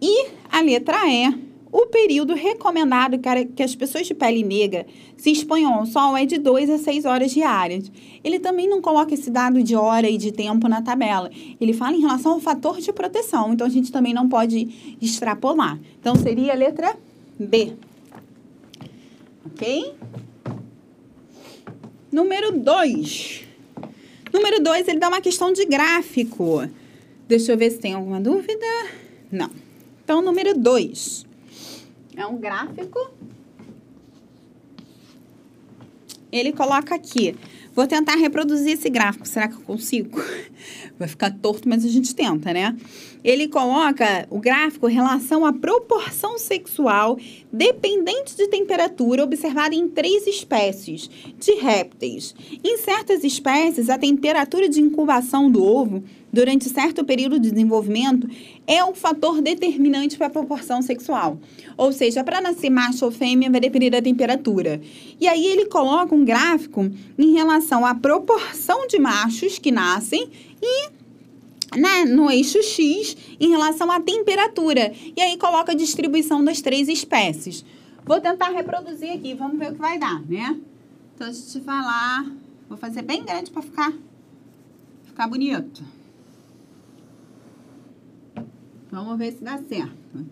E a letra E, o período recomendado que as pessoas de pele negra se exponham ao sol é de 2 a 6 horas diárias. Ele também não coloca esse dado de hora e de tempo na tabela. Ele fala em relação ao fator de proteção, então a gente também não pode extrapolar. Então seria a letra B. Ok? Número 2. Número 2, ele dá uma questão de gráfico. Deixa eu ver se tem alguma dúvida. Não. Então, número 2. É um gráfico. Ele coloca aqui. Vou tentar reproduzir esse gráfico. Será que eu consigo? Vai ficar torto, mas a gente tenta, né? Ele coloca o gráfico em relação à proporção sexual dependente de temperatura observada em três espécies de répteis. Em certas espécies, a temperatura de incubação do ovo durante certo período de desenvolvimento é um fator determinante para a proporção sexual. Ou seja, para nascer macho ou fêmea vai depender da temperatura. E aí ele coloca um gráfico em relação à proporção de machos que nascem e né, no eixo X em relação à temperatura. E aí coloca a distribuição das três espécies. Vou tentar reproduzir aqui, vamos ver o que vai dar, né? Então, deixa eu te falar. Vou fazer bem grande para ficar, ficar bonito. Vamos ver se dá certo.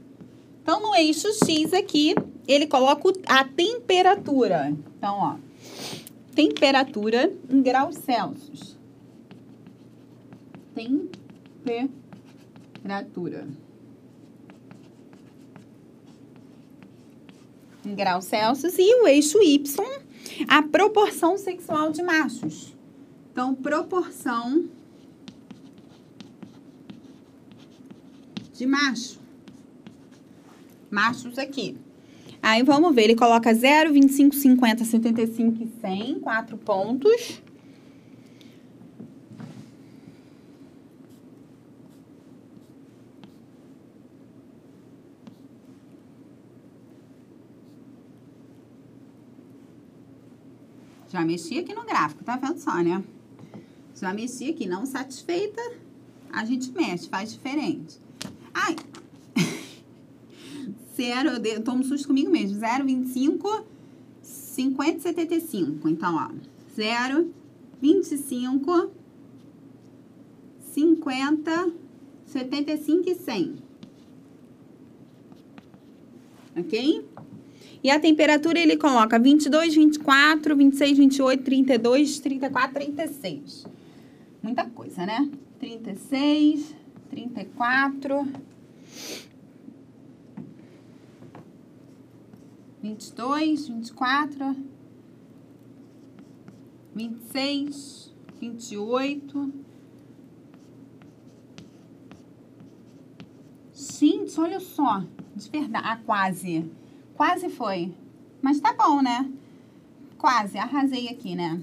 Então, no eixo X aqui, ele coloca a temperatura. Então, ó, temperatura em graus Celsius. Temperatura. Em graus Celsius. E o eixo Y, a proporção sexual de machos. Então, proporção de macho. Machos aqui. Aí, vamos ver. Ele coloca 0, 25, 50, 75 e 100. Quatro pontos. Já mexi aqui no gráfico, tá vendo só, né? Já mexi aqui, não satisfeita, a gente mexe, faz diferente. Ai! Zero, eu tomo susto comigo mesmo. 0,25, 50, 75. Então, ó, 0, 25, 50, 75 e 100. Ok? E a temperatura ele coloca 22, 24, 26, 28, 32, 34, 36. Muita coisa, né? 36, 34, 22, 24, 26, 28. Gente, olha só. De verdade. Ah, quase. Quase foi. Mas tá bom, né? Quase. Arrasei aqui, né?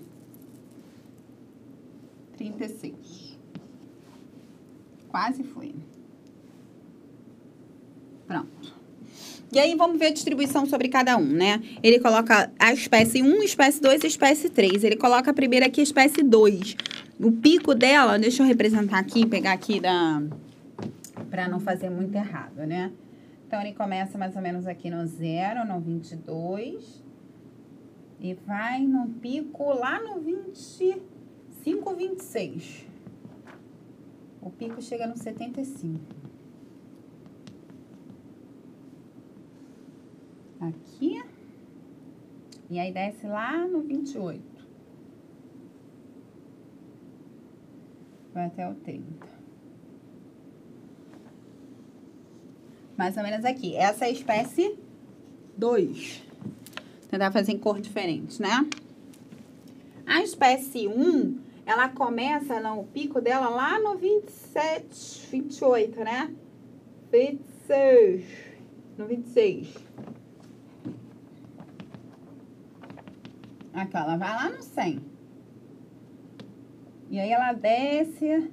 36. Quase foi. Pronto. E aí, vamos ver a distribuição sobre cada um, né? Ele coloca a espécie 1, espécie 2 e espécie 3. Ele coloca a primeira aqui, a espécie 2. O pico dela, deixa eu representar aqui, pegar aqui da... Pra não fazer muito errado, né? Então, ele começa mais ou menos aqui no 0, no 22. E vai no pico lá no 25, 26. O pico chega no 75. aqui. E aí desce lá no 28. Vai até o 30. Mais ou menos aqui. Essa é a espécie 2. Tentar fazer em cor diferente, né? A espécie 1, um, ela começa no pico dela lá no 27, 28, né? 26. No 26. Aqui, ela vai lá no 100. E aí, ela desce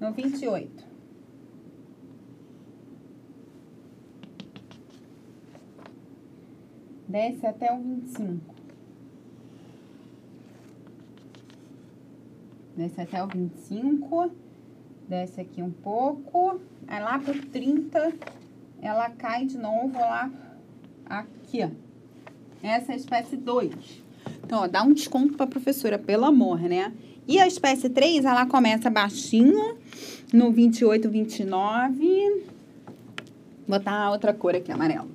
no 28. Desce até o 25. Desce até o 25. Desce aqui um pouco. Aí, lá pro 30, ela cai de novo lá aqui, ó. Essa é a espécie 2. Então, ó, dá um desconto para a professora, pelo amor, né? E a espécie 3, ela começa baixinho, no 28, 29. Vou botar outra cor aqui, amarelo.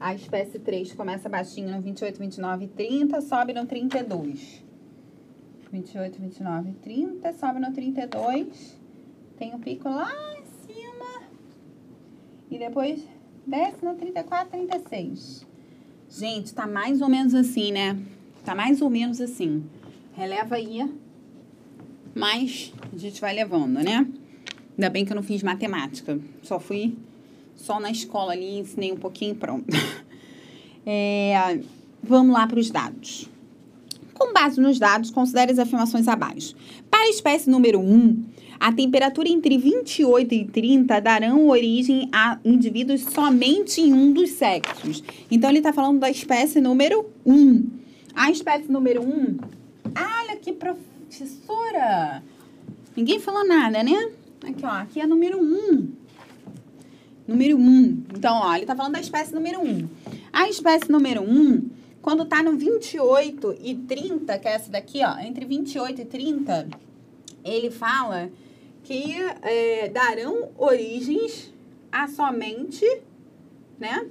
A espécie 3 começa baixinho no 28, 29 e 30, sobe no 32. 28, 29 e 30, sobe no 32. Tem um pico lá em cima. E depois desce no 34, 36. Gente, tá mais ou menos assim, né? Tá mais ou menos assim. Releva aí, mas a gente vai levando, né? Ainda bem que eu não fiz matemática. Só fui só na escola ali, ensinei um pouquinho pronto. É, vamos lá para os dados. Com base nos dados, considere as afirmações abaixo. Para a espécie número 1, a temperatura entre 28 e 30 darão origem a indivíduos somente em um dos sexos. Então, ele está falando da espécie número 1. A espécie número 1, olha que professora! Ninguém falou nada, né? Aqui, ó, aqui é número 1. Número 1. Então, ó, ele está falando da espécie número 1. A espécie número 1, quando está no 28 e 30, que é essa daqui, ó, entre 28 e 30, ele fala que é, darão origens a somente, né?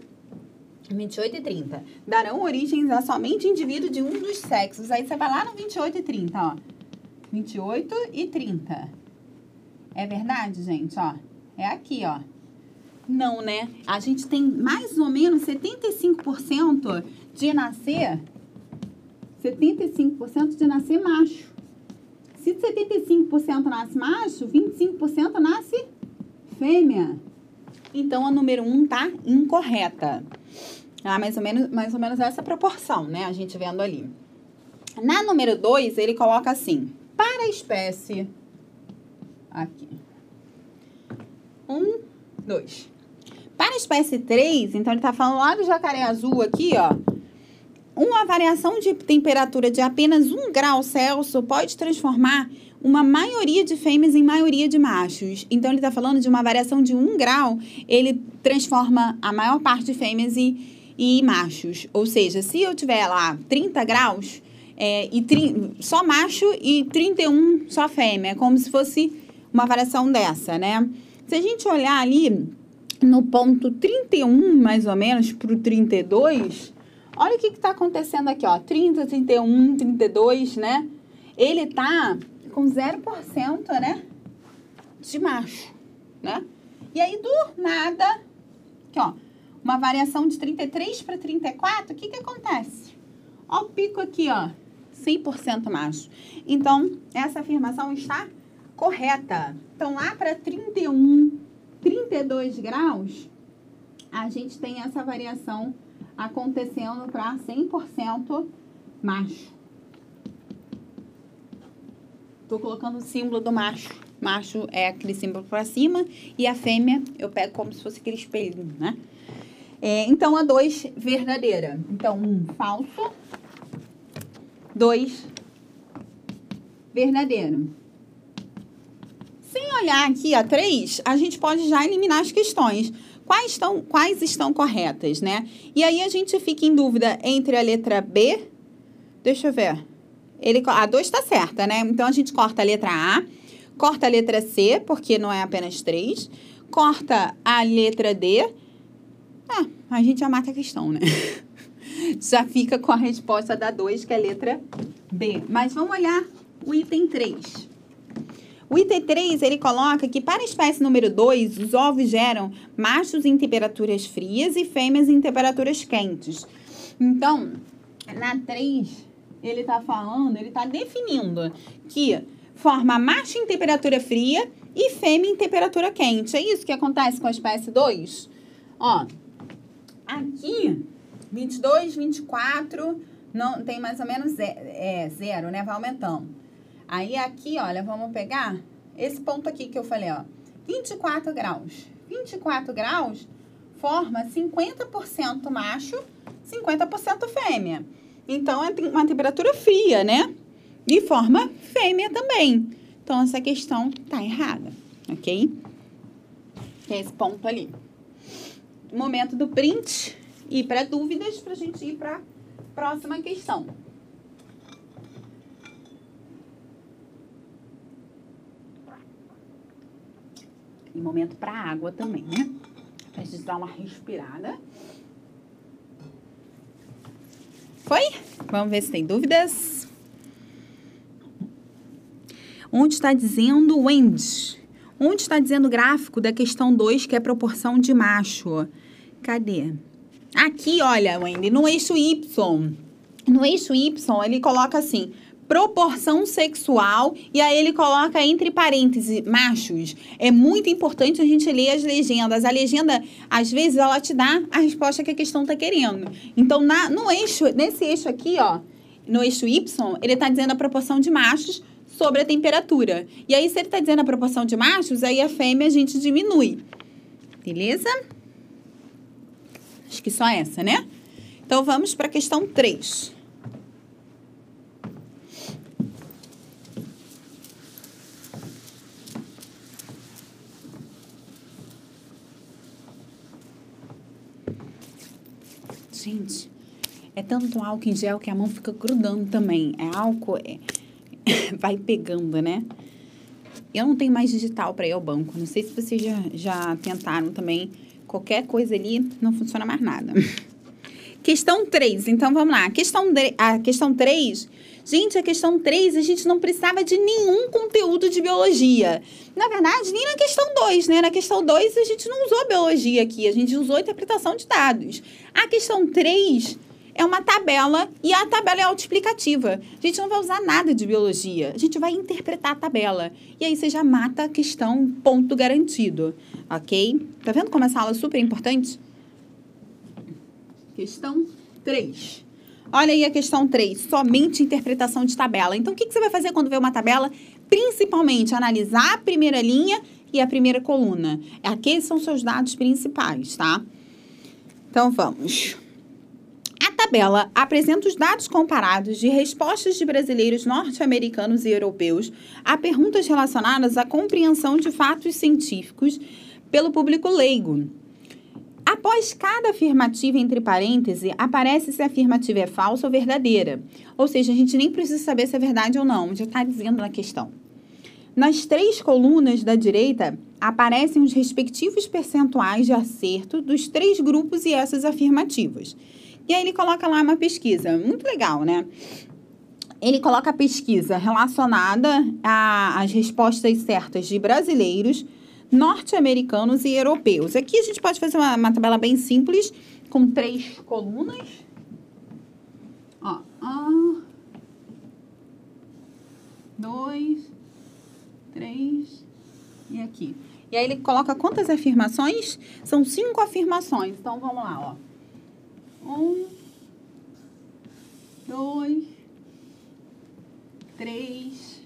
28 e 30. Darão origens a somente indivíduo de um dos sexos. Aí você vai lá no 28 e 30, ó. 28 e 30. É verdade, gente, ó? É aqui, ó. Não, né? A gente tem mais ou menos 75% de nascer 75% de nascer macho. Se 75% nasce macho, 25% nasce fêmea. Então, a número 1 um tá incorreta. Ah, mais ou menos, mais ou menos essa proporção, né? A gente vendo ali. Na número 2, ele coloca assim: para a espécie. Aqui. 1, um, 2. Para a espécie 3, então ele tá falando lá do jacaré azul aqui, ó. Uma variação de temperatura de apenas 1 grau Celsius pode transformar uma maioria de fêmeas em maioria de machos. Então, ele está falando de uma variação de 1 grau, ele transforma a maior parte de fêmeas e, e machos. Ou seja, se eu tiver lá 30 graus, é, e tri, só macho e 31 só fêmea, como se fosse uma variação dessa, né? Se a gente olhar ali no ponto 31, mais ou menos, para o 32, olha o que está acontecendo aqui, ó. 30, 31, 32, né? Ele tá com 0%, né? De macho, né? E aí, do nada, aqui, ó, uma variação de 33 para 34, o que que acontece? Ó o pico aqui, ó, 100% macho. Então, essa afirmação está correta. Então, lá para 31, 32 graus, a gente tem essa variação acontecendo para 100% macho. Estou colocando o símbolo do macho. Macho é aquele símbolo para cima e a fêmea eu pego como se fosse aquele espelho, né? É, então, a 2, verdadeira. Então, 1, um, falso. 2, verdadeiro. Sem olhar aqui a 3, a gente pode já eliminar as questões. Quais estão, quais estão corretas, né? E aí a gente fica em dúvida entre a letra B. Deixa eu ver. Ele, a 2 está certa, né? Então a gente corta a letra A, corta a letra C, porque não é apenas 3, corta a letra D. Ah, a gente já mata a questão, né? já fica com a resposta da 2, que é a letra B. Mas vamos olhar o item 3. O item 3, ele coloca que para a espécie número 2, os ovos geram machos em temperaturas frias e fêmeas em temperaturas quentes. Então, na 3, ele está falando, ele está definindo que forma macho em temperatura fria e fêmea em temperatura quente. É isso que acontece com a espécie 2? Ó, aqui 22, 24, não, tem mais ou menos zero, é, zero, né? Vai aumentando. Aí aqui, olha, vamos pegar esse ponto aqui que eu falei, ó. 24 graus. 24 graus forma 50% macho, 50% fêmea. Então, é uma temperatura fria, né? E forma fêmea também. Então, essa questão tá errada, ok? Tem esse ponto ali. Momento do print e para dúvidas, para a gente ir para próxima questão. E momento para água também, né? Pra gente dar uma respirada. Foi? Vamos ver se tem dúvidas. Onde está dizendo Wendy? Onde está dizendo o gráfico da questão 2, que é proporção de macho? Cadê? Aqui, olha, Wendy, no eixo Y. No eixo Y, ele coloca assim, proporção sexual, e aí ele coloca entre parênteses, machos. É muito importante a gente ler as legendas. A legenda, às vezes, ela te dá a resposta que a questão está querendo. Então, na, no eixo, nesse eixo aqui, ó, no eixo Y, ele está dizendo a proporção de machos sobre a temperatura. E aí, se ele está dizendo a proporção de machos, aí a fêmea a gente diminui. Beleza? Acho que só essa, né? Então, vamos para a questão 3. Gente, é tanto álcool em gel que a mão fica grudando também. É álcool, é... vai pegando, né? Eu não tenho mais digital para ir ao banco. Não sei se vocês já, já tentaram também qualquer coisa ali, não funciona mais nada. questão 3, então vamos lá. Questão, a questão 3, gente, a questão 3 a gente não precisava de nenhum conteúdo de biologia. Na verdade, nem na questão 2, né? Na questão 2 a gente não usou biologia aqui, a gente usou interpretação de dados. A questão 3 é uma tabela e a tabela é autoexplicativa. A gente não vai usar nada de biologia, a gente vai interpretar a tabela. E aí você já mata a questão, ponto garantido ok? Tá vendo como essa aula é super importante? Questão 3. Olha aí a questão 3, somente interpretação de tabela. Então, o que, que você vai fazer quando vê uma tabela? Principalmente, analisar a primeira linha e a primeira coluna. Aqueles são seus dados principais, tá? Então, vamos. A tabela apresenta os dados comparados de respostas de brasileiros norte-americanos e europeus a perguntas relacionadas à compreensão de fatos científicos pelo público leigo. Após cada afirmativa entre parênteses, aparece se a afirmativa é falsa ou verdadeira. Ou seja, a gente nem precisa saber se é verdade ou não, já está dizendo na questão. Nas três colunas da direita, aparecem os respectivos percentuais de acerto dos três grupos e essas afirmativas. E aí ele coloca lá uma pesquisa, muito legal, né? Ele coloca a pesquisa relacionada às respostas certas de brasileiros, norte-americanos e europeus. Aqui a gente pode fazer uma, uma tabela bem simples, com três colunas. Ó, um, dois, três e aqui. E aí ele coloca quantas afirmações? São cinco afirmações. Então vamos lá, ó. Um, dois, três,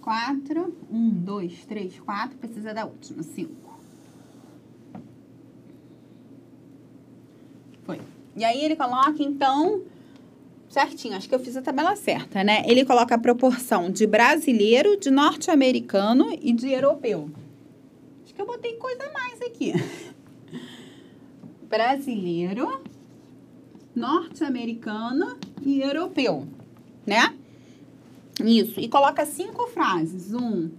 quatro. Um, dois, três, quatro. Precisa da última. Cinco. Foi. E aí ele coloca, então, certinho, acho que eu fiz a tabela certa, né? Ele coloca a proporção de brasileiro, de norte-americano e de europeu. Acho que eu botei coisa a mais aqui. Brasileiro, norte-americano e europeu, né? Isso. E coloca cinco frases. Um,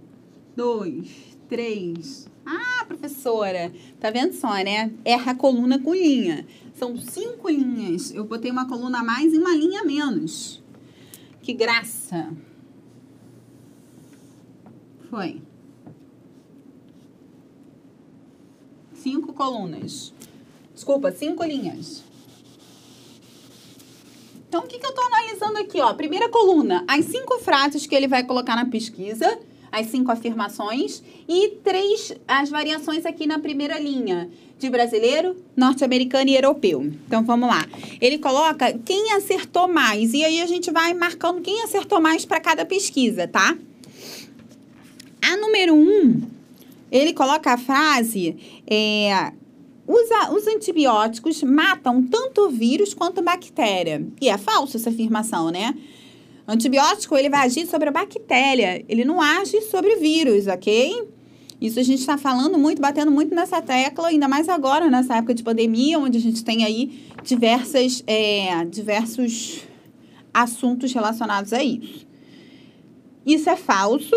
dois, três. Ah, professora, tá vendo só, né? Erra a coluna com linha. São cinco linhas. Eu botei uma coluna a mais e uma linha a menos. Que graça. Foi. Cinco colunas. Desculpa, cinco linhas. Então, o que, que eu estou analisando aqui? Ó? Primeira coluna, as cinco frases que ele vai colocar na pesquisa, as cinco afirmações, e três, as variações aqui na primeira linha, de brasileiro, norte-americano e europeu. Então, vamos lá. Ele coloca quem acertou mais, e aí a gente vai marcando quem acertou mais para cada pesquisa, tá? A número um, ele coloca a frase... É, os, os antibióticos matam tanto vírus quanto bactéria. E é falso essa afirmação, né? Antibiótico, ele vai agir sobre a bactéria, ele não age sobre vírus, ok? Isso a gente está falando muito, batendo muito nessa tecla, ainda mais agora, nessa época de pandemia, onde a gente tem aí diversas, é, diversos assuntos relacionados a isso. Isso é falso,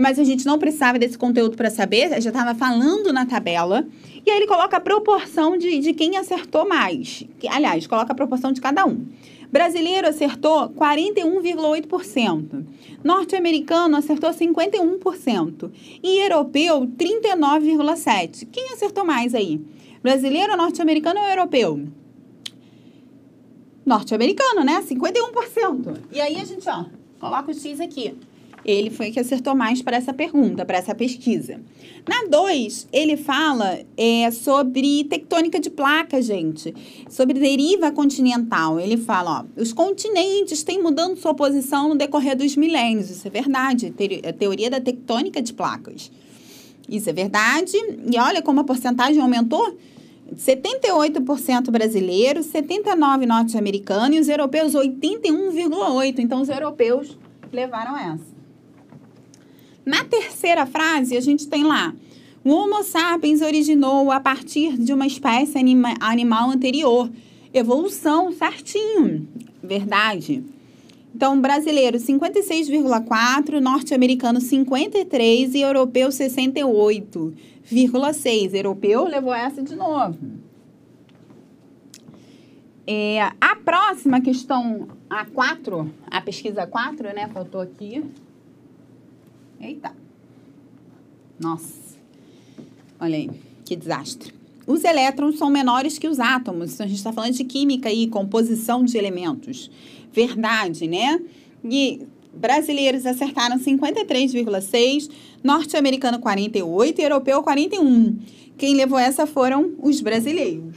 mas a gente não precisava desse conteúdo para saber, já estava falando na tabela. E aí ele coloca a proporção de, de quem acertou mais. Aliás, coloca a proporção de cada um. Brasileiro acertou 41,8%. Norte-americano acertou 51%. E europeu, 39,7%. Quem acertou mais aí? Brasileiro, norte-americano ou europeu? Norte-americano, né? 51%. E aí a gente, ó, coloca o X aqui. Ele foi que acertou mais para essa pergunta, para essa pesquisa. Na 2, ele fala é, sobre tectônica de placa, gente. Sobre deriva continental. Ele fala, ó, os continentes têm mudando sua posição no decorrer dos milênios. Isso é verdade. A teoria da tectônica de placas. Isso é verdade. E olha como a porcentagem aumentou. 78% brasileiro, 79% norte-americano e os europeus 81,8%. Então, os europeus levaram essa. Na terceira frase, a gente tem lá: o Homo sapiens originou a partir de uma espécie anima animal anterior. Evolução, certinho. Verdade. Então, brasileiro 56,4, norte-americano 53 e europeu 68,6. Europeu levou essa de novo. É, a próxima questão, a 4, a pesquisa 4, né? Faltou aqui. Eita. Nossa. Olha aí, que desastre. Os elétrons são menores que os átomos. Então, a gente está falando de química e composição de elementos. Verdade, né? E brasileiros acertaram 53,6, norte-americano 48 e europeu 41. Quem levou essa foram os brasileiros.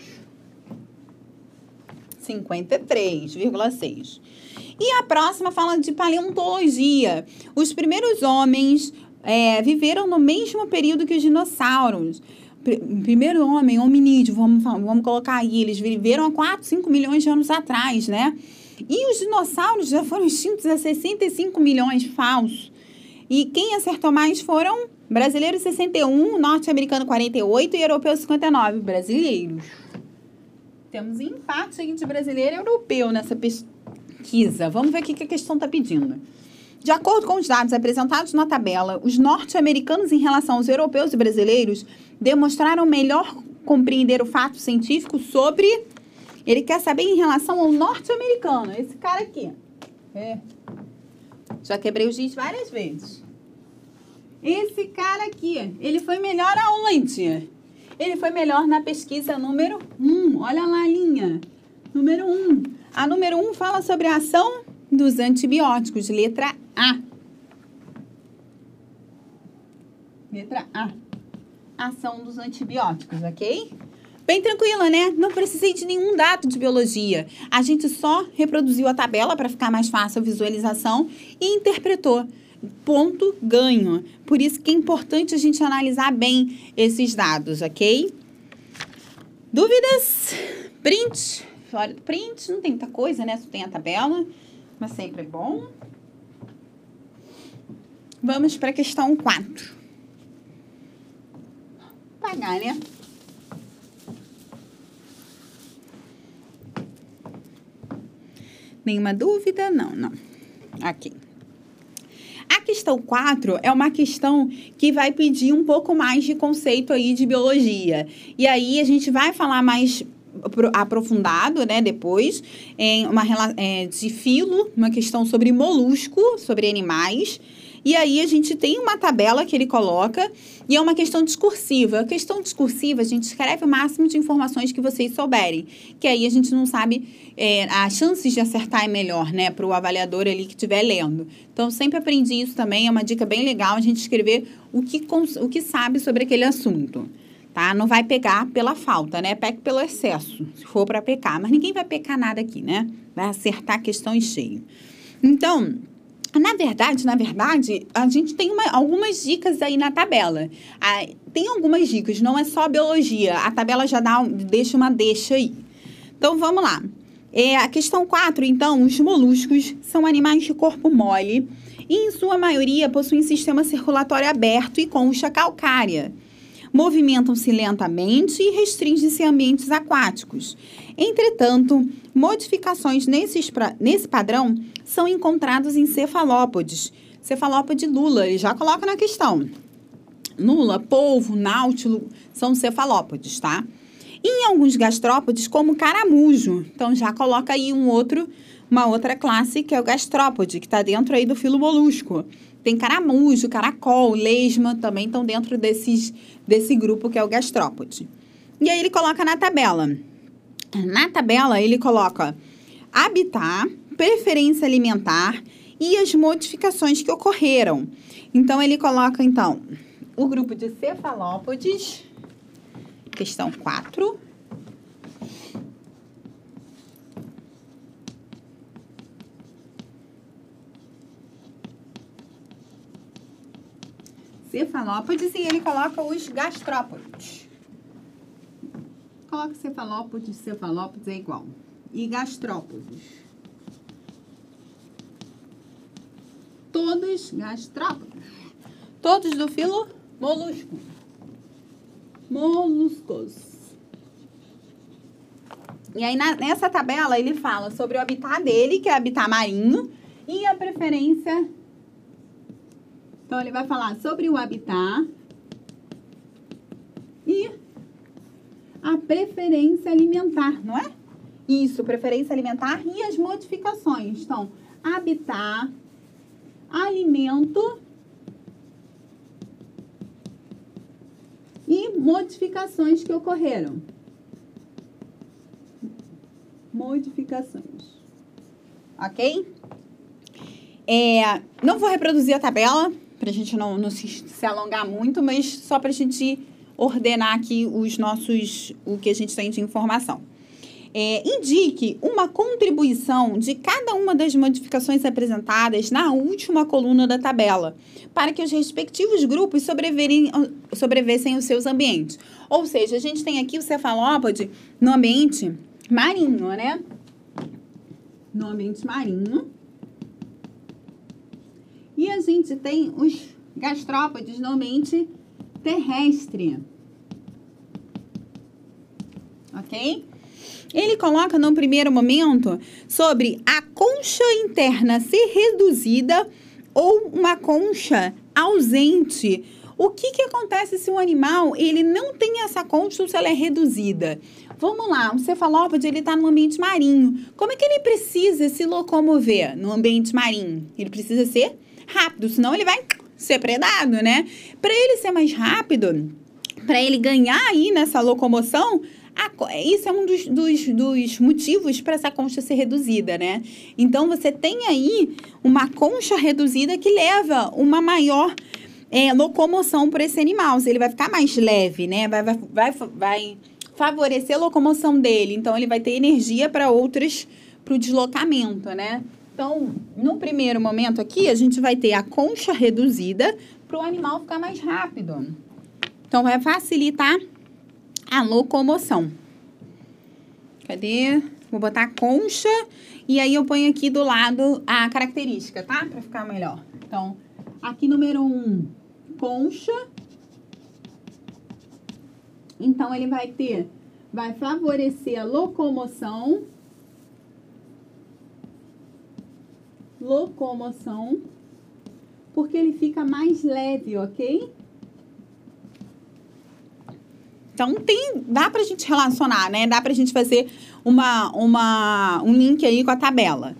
53,6. E a próxima fala de paleontologia. Os primeiros homens é, viveram no mesmo período que os dinossauros. Primeiro homem, hominídeo, vamos, vamos colocar aí, eles viveram há 4, 5 milhões de anos atrás, né? E os dinossauros já foram extintos há 65 milhões, falso. E quem acertou mais foram brasileiros 61, norte-americano 48 e europeu 59. Brasileiros. Temos empate entre brasileiro e europeu nessa pesquisa. Vamos ver o que a questão está pedindo. De acordo com os dados apresentados na tabela, os norte-americanos em relação aos europeus e brasileiros demonstraram melhor compreender o fato científico sobre. Ele quer saber em relação ao norte-americano, esse cara aqui. É. Já quebrei o giz várias vezes. Esse cara aqui, ele foi melhor aonde? Ele foi melhor na pesquisa número 1. Um. Olha lá a linha. Número 1. A número 1 um fala sobre a ação dos antibióticos. Letra A. Letra A. Ação dos antibióticos, ok? Bem tranquila, né? Não precisei de nenhum dado de biologia. A gente só reproduziu a tabela para ficar mais fácil a visualização e interpretou. Ponto ganho. Por isso que é importante a gente analisar bem esses dados, ok? Dúvidas? Print? Fora do print, não tem muita coisa, né? Só tem a tabela, mas sempre é bom. Vamos para a questão 4. Pagar, né? Nenhuma dúvida? Não, não. Aqui. A questão 4 é uma questão que vai pedir um pouco mais de conceito aí de biologia. E aí a gente vai falar mais aprofundado, né, depois, em uma é, de filo, uma questão sobre molusco, sobre animais. E aí a gente tem uma tabela que ele coloca e é uma questão discursiva. A questão discursiva, a gente escreve o máximo de informações que vocês souberem, que aí a gente não sabe, é, as chances de acertar é melhor, né, para o avaliador ali que estiver lendo. Então, sempre aprendi isso também, é uma dica bem legal a gente escrever o que, o que sabe sobre aquele assunto. Tá? Não vai pegar pela falta, né? Pegue pelo excesso, se for para pecar. Mas ninguém vai pecar nada aqui, né? Vai acertar a questão em cheio. Então, na verdade, na verdade, a gente tem uma, algumas dicas aí na tabela. Ah, tem algumas dicas, não é só biologia. A tabela já dá, deixa uma deixa aí. Então, vamos lá. É, a questão 4, então, os moluscos são animais de corpo mole e, em sua maioria, possuem sistema circulatório aberto e concha calcária. Movimentam-se lentamente e restringem-se a ambientes aquáticos. Entretanto, modificações nesses, nesse padrão são encontrados em cefalópodes. Cefalópode lula, ele já coloca na questão. Lula, polvo, náutilo são cefalópodes, tá? E em alguns gastrópodes, como caramujo. Então, já coloca aí um outro, uma outra classe, que é o gastrópode, que está dentro aí do filo molusco. Tem caramujo, caracol, lesma, também estão dentro desses, desse grupo que é o gastrópode. E aí ele coloca na tabela. Na tabela, ele coloca habitat, preferência alimentar e as modificações que ocorreram. Então, ele coloca, então, o grupo de cefalópodes, questão 4. Cefalópodes e ele coloca os gastrópodes. Coloca cefalópodes, cefalópodes é igual. E gastrópodes. todos gastrópodes. Todos do filo molusco. Moluscos. E aí, na, nessa tabela, ele fala sobre o habitat dele, que é habitat marinho, e a preferência. Então, ele vai falar sobre o habitat e a preferência alimentar, não é? Isso, preferência alimentar e as modificações. Então, habitat, alimento e modificações que ocorreram. Modificações. Ok? É, não vou reproduzir a tabela, para a gente não, não se, se alongar muito, mas só para a gente ordenar aqui os nossos, o que a gente tem de informação é, indique uma contribuição de cada uma das modificações apresentadas na última coluna da tabela, para que os respectivos grupos sobrevivessem os seus ambientes. Ou seja, a gente tem aqui o cefalópode no ambiente marinho, né? No ambiente marinho. A gente tem os gastrópodes no ambiente terrestre. Ok? Ele coloca no primeiro momento sobre a concha interna ser reduzida ou uma concha ausente. O que, que acontece se um animal ele não tem essa concha ou se ela é reduzida? Vamos lá, um cefalópode ele está no ambiente marinho. Como é que ele precisa se locomover no ambiente marinho? Ele precisa ser rápido, senão ele vai ser predado, né? Para ele ser mais rápido, para ele ganhar aí nessa locomoção, a, isso é um dos, dos, dos motivos para essa concha ser reduzida, né? Então, você tem aí uma concha reduzida que leva uma maior é, locomoção para esse animal. Ele vai ficar mais leve, né? Vai, vai, vai, vai favorecer a locomoção dele. Então, ele vai ter energia para outras, para o deslocamento, né? Então, no primeiro momento aqui, a gente vai ter a concha reduzida para o animal ficar mais rápido. Então, vai facilitar a locomoção. Cadê? Vou botar concha e aí eu ponho aqui do lado a característica, tá? Para ficar melhor. Então, aqui número 1, um, concha. Então, ele vai ter, vai favorecer a locomoção. Locomoção. Porque ele fica mais leve, ok? Então tem, dá pra gente relacionar, né? Dá pra gente fazer uma, uma, um link aí com a tabela.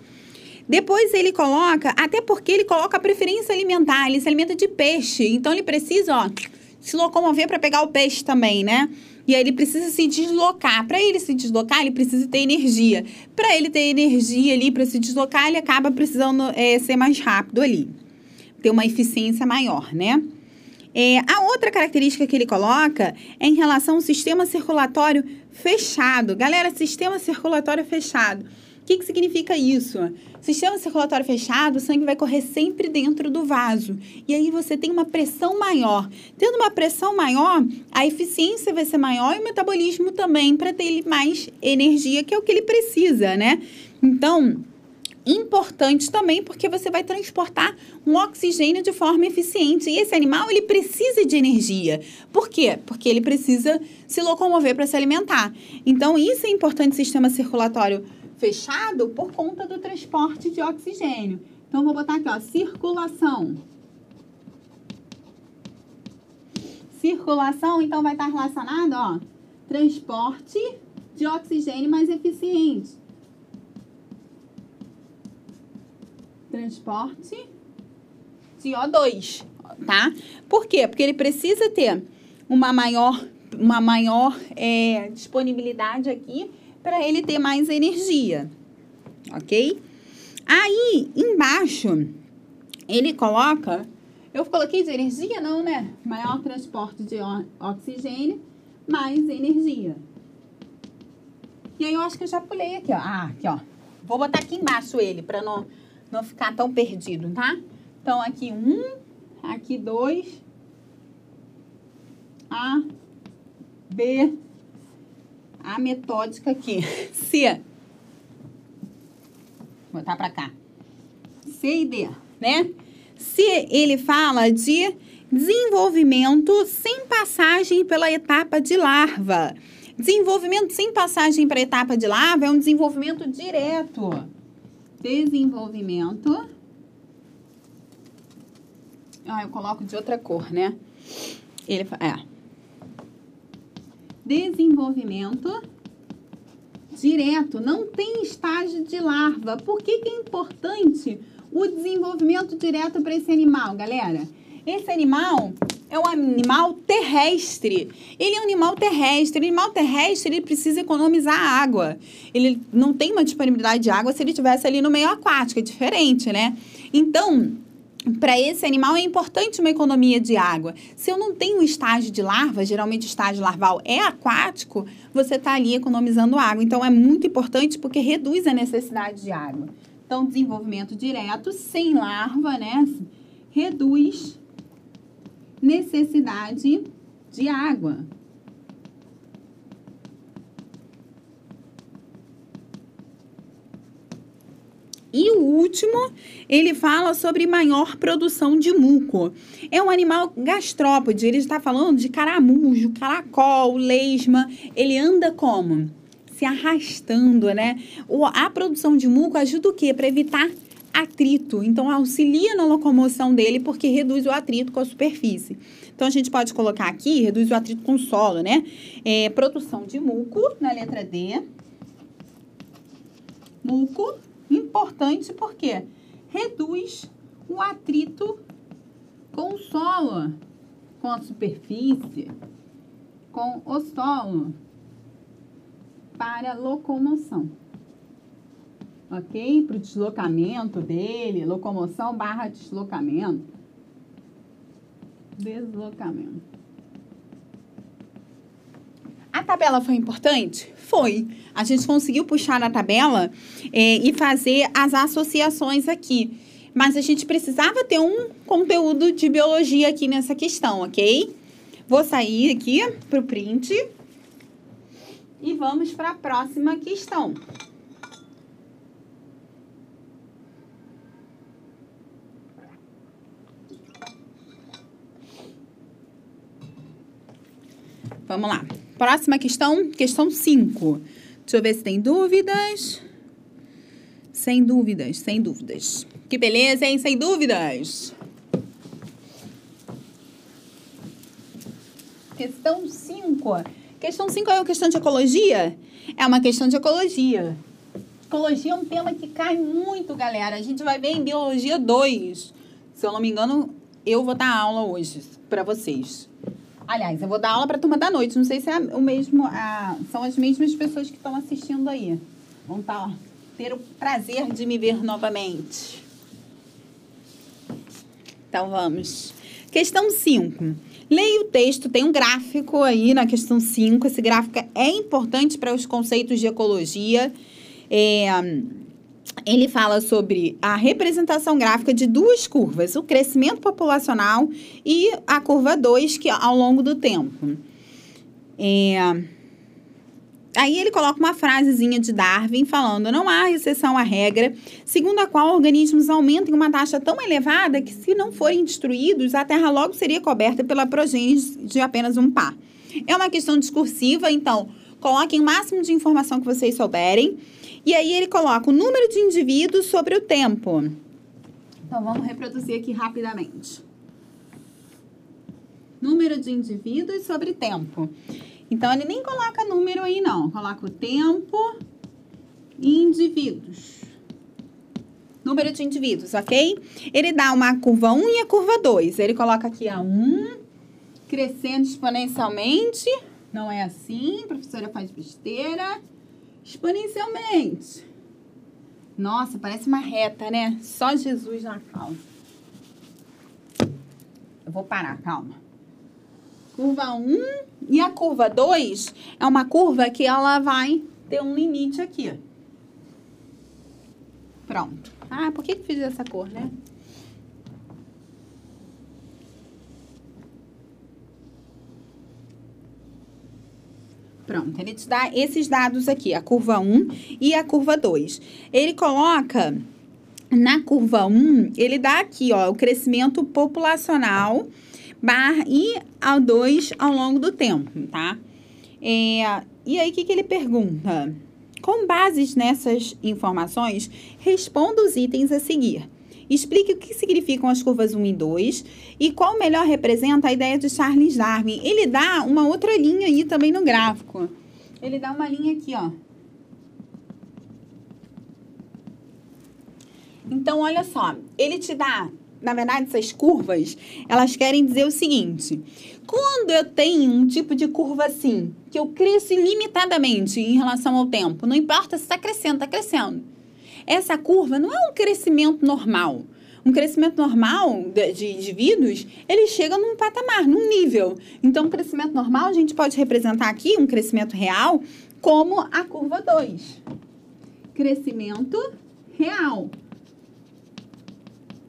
Depois ele coloca, até porque ele coloca a preferência alimentar, ele se alimenta de peixe, então ele precisa, ó, se locomover para pegar o peixe também, né? E aí ele precisa se deslocar. Para ele se deslocar, ele precisa ter energia. Para ele ter energia ali para se deslocar, ele acaba precisando é, ser mais rápido ali, ter uma eficiência maior, né? É, a outra característica que ele coloca é em relação ao sistema circulatório fechado. Galera, sistema circulatório fechado. O que, que significa isso? Sistema circulatório fechado, o sangue vai correr sempre dentro do vaso. E aí você tem uma pressão maior. Tendo uma pressão maior, a eficiência vai ser maior e o metabolismo também, para ter mais energia, que é o que ele precisa, né? Então, importante também porque você vai transportar um oxigênio de forma eficiente. E esse animal, ele precisa de energia. Por quê? Porque ele precisa se locomover para se alimentar. Então, isso é importante sistema circulatório fechado por conta do transporte de oxigênio. Então, vou botar aqui, ó, circulação. Circulação, então, vai estar relacionado, ó, transporte de oxigênio mais eficiente. transporte de O2, tá? Por quê? Porque ele precisa ter uma maior, uma maior é, disponibilidade aqui para ele ter mais energia, ok? Aí, embaixo, ele coloca... Eu coloquei de energia, não, né? Maior transporte de oxigênio, mais energia. E aí, eu acho que eu já pulei aqui, ó. Ah, aqui, ó. Vou botar aqui embaixo ele, para não não ficar tão perdido, tá? Então, aqui um, aqui dois, A, B, a metódica aqui, C. Vou botar para cá. C e D, né? Se ele fala de desenvolvimento sem passagem pela etapa de larva. Desenvolvimento sem passagem para a etapa de larva é um desenvolvimento direto desenvolvimento. Ah, eu coloco de outra cor, né? Ele é. Desenvolvimento direto, não tem estágio de larva. Por que, que é importante o desenvolvimento direto para esse animal, galera? Esse animal é um animal terrestre. Ele é um animal terrestre. O animal terrestre ele precisa economizar água. Ele não tem uma disponibilidade de água se ele estivesse ali no meio aquático. É diferente, né? Então, para esse animal é importante uma economia de água. Se eu não tenho estágio de larva, geralmente o estágio larval é aquático, você está ali economizando água. Então é muito importante porque reduz a necessidade de água. Então, desenvolvimento direto, sem larva, né? Reduz necessidade de água. E o último, ele fala sobre maior produção de muco. É um animal gastrópode, ele está falando de caramujo, caracol, lesma. Ele anda como? Se arrastando, né? A produção de muco ajuda o quê? Para evitar atrito. Então, auxilia na locomoção dele porque reduz o atrito com a superfície. Então, a gente pode colocar aqui, reduz o atrito com o solo, né? É, produção de muco, na letra D. Muco Importante porque reduz o atrito com o solo, com a superfície, com o solo para locomoção. Ok? Para o deslocamento dele, locomoção barra deslocamento. Deslocamento. Tabela foi importante? Foi. A gente conseguiu puxar a tabela é, e fazer as associações aqui. Mas a gente precisava ter um conteúdo de biologia aqui nessa questão, ok? Vou sair aqui para o print e vamos para a próxima questão. Vamos lá. Próxima questão, questão 5. Deixa eu ver se tem dúvidas. Sem dúvidas, sem dúvidas. Que beleza, hein? Sem dúvidas. Questão 5. Questão 5 é uma questão de ecologia? É uma questão de ecologia. Ecologia é um tema que cai muito, galera. A gente vai ver em Biologia 2. Se eu não me engano, eu vou dar aula hoje para vocês. Aliás, eu vou dar aula para a turma da noite. Não sei se é o mesmo, a, são as mesmas pessoas que estão assistindo aí. Vão tá, ter o prazer de me ver novamente. Então vamos. Questão 5. Leia o texto, tem um gráfico aí na questão 5. Esse gráfico é importante para os conceitos de ecologia. É, ele fala sobre a representação gráfica de duas curvas, o crescimento populacional e a curva 2, que ao longo do tempo. É... Aí ele coloca uma frasezinha de Darwin falando: não há exceção à regra, segundo a qual organismos aumentam em uma taxa tão elevada que, se não forem destruídos, a Terra logo seria coberta pela progênese de apenas um par. É uma questão discursiva, então coloquem o máximo de informação que vocês souberem. E aí ele coloca o número de indivíduos sobre o tempo. Então vamos reproduzir aqui rapidamente. Número de indivíduos sobre tempo. Então ele nem coloca número aí não, coloca o tempo e indivíduos. Número de indivíduos, ok? Ele dá uma curva 1 e a curva 2. Ele coloca aqui a 1 crescendo exponencialmente. Não é assim, a professora faz besteira exponencialmente. Nossa, parece uma reta, né? Só Jesus na causa. Eu vou parar, calma. Curva 1 e a curva 2 é uma curva que ela vai ter um limite aqui. Pronto. Ah, por que que fiz essa cor, né? Pronto, ele te dá esses dados aqui, a curva 1 e a curva 2. Ele coloca na curva 1, ele dá aqui, ó, o crescimento populacional bar e ao 2 ao longo do tempo, tá? É, e aí, o que, que ele pergunta? Com bases nessas informações, responda os itens a seguir. Explique o que significam as curvas 1 e 2 e qual melhor representa a ideia de Charles Darwin. Ele dá uma outra linha aí também no gráfico. Ele dá uma linha aqui, ó. Então, olha só, ele te dá, na verdade, essas curvas, elas querem dizer o seguinte: quando eu tenho um tipo de curva assim, que eu cresço ilimitadamente em relação ao tempo, não importa se está crescendo, está crescendo essa curva não é um crescimento normal. Um crescimento normal de, de indivíduos, ele chega num patamar, num nível. Então, o crescimento normal, a gente pode representar aqui um crescimento real como a curva 2. Crescimento real.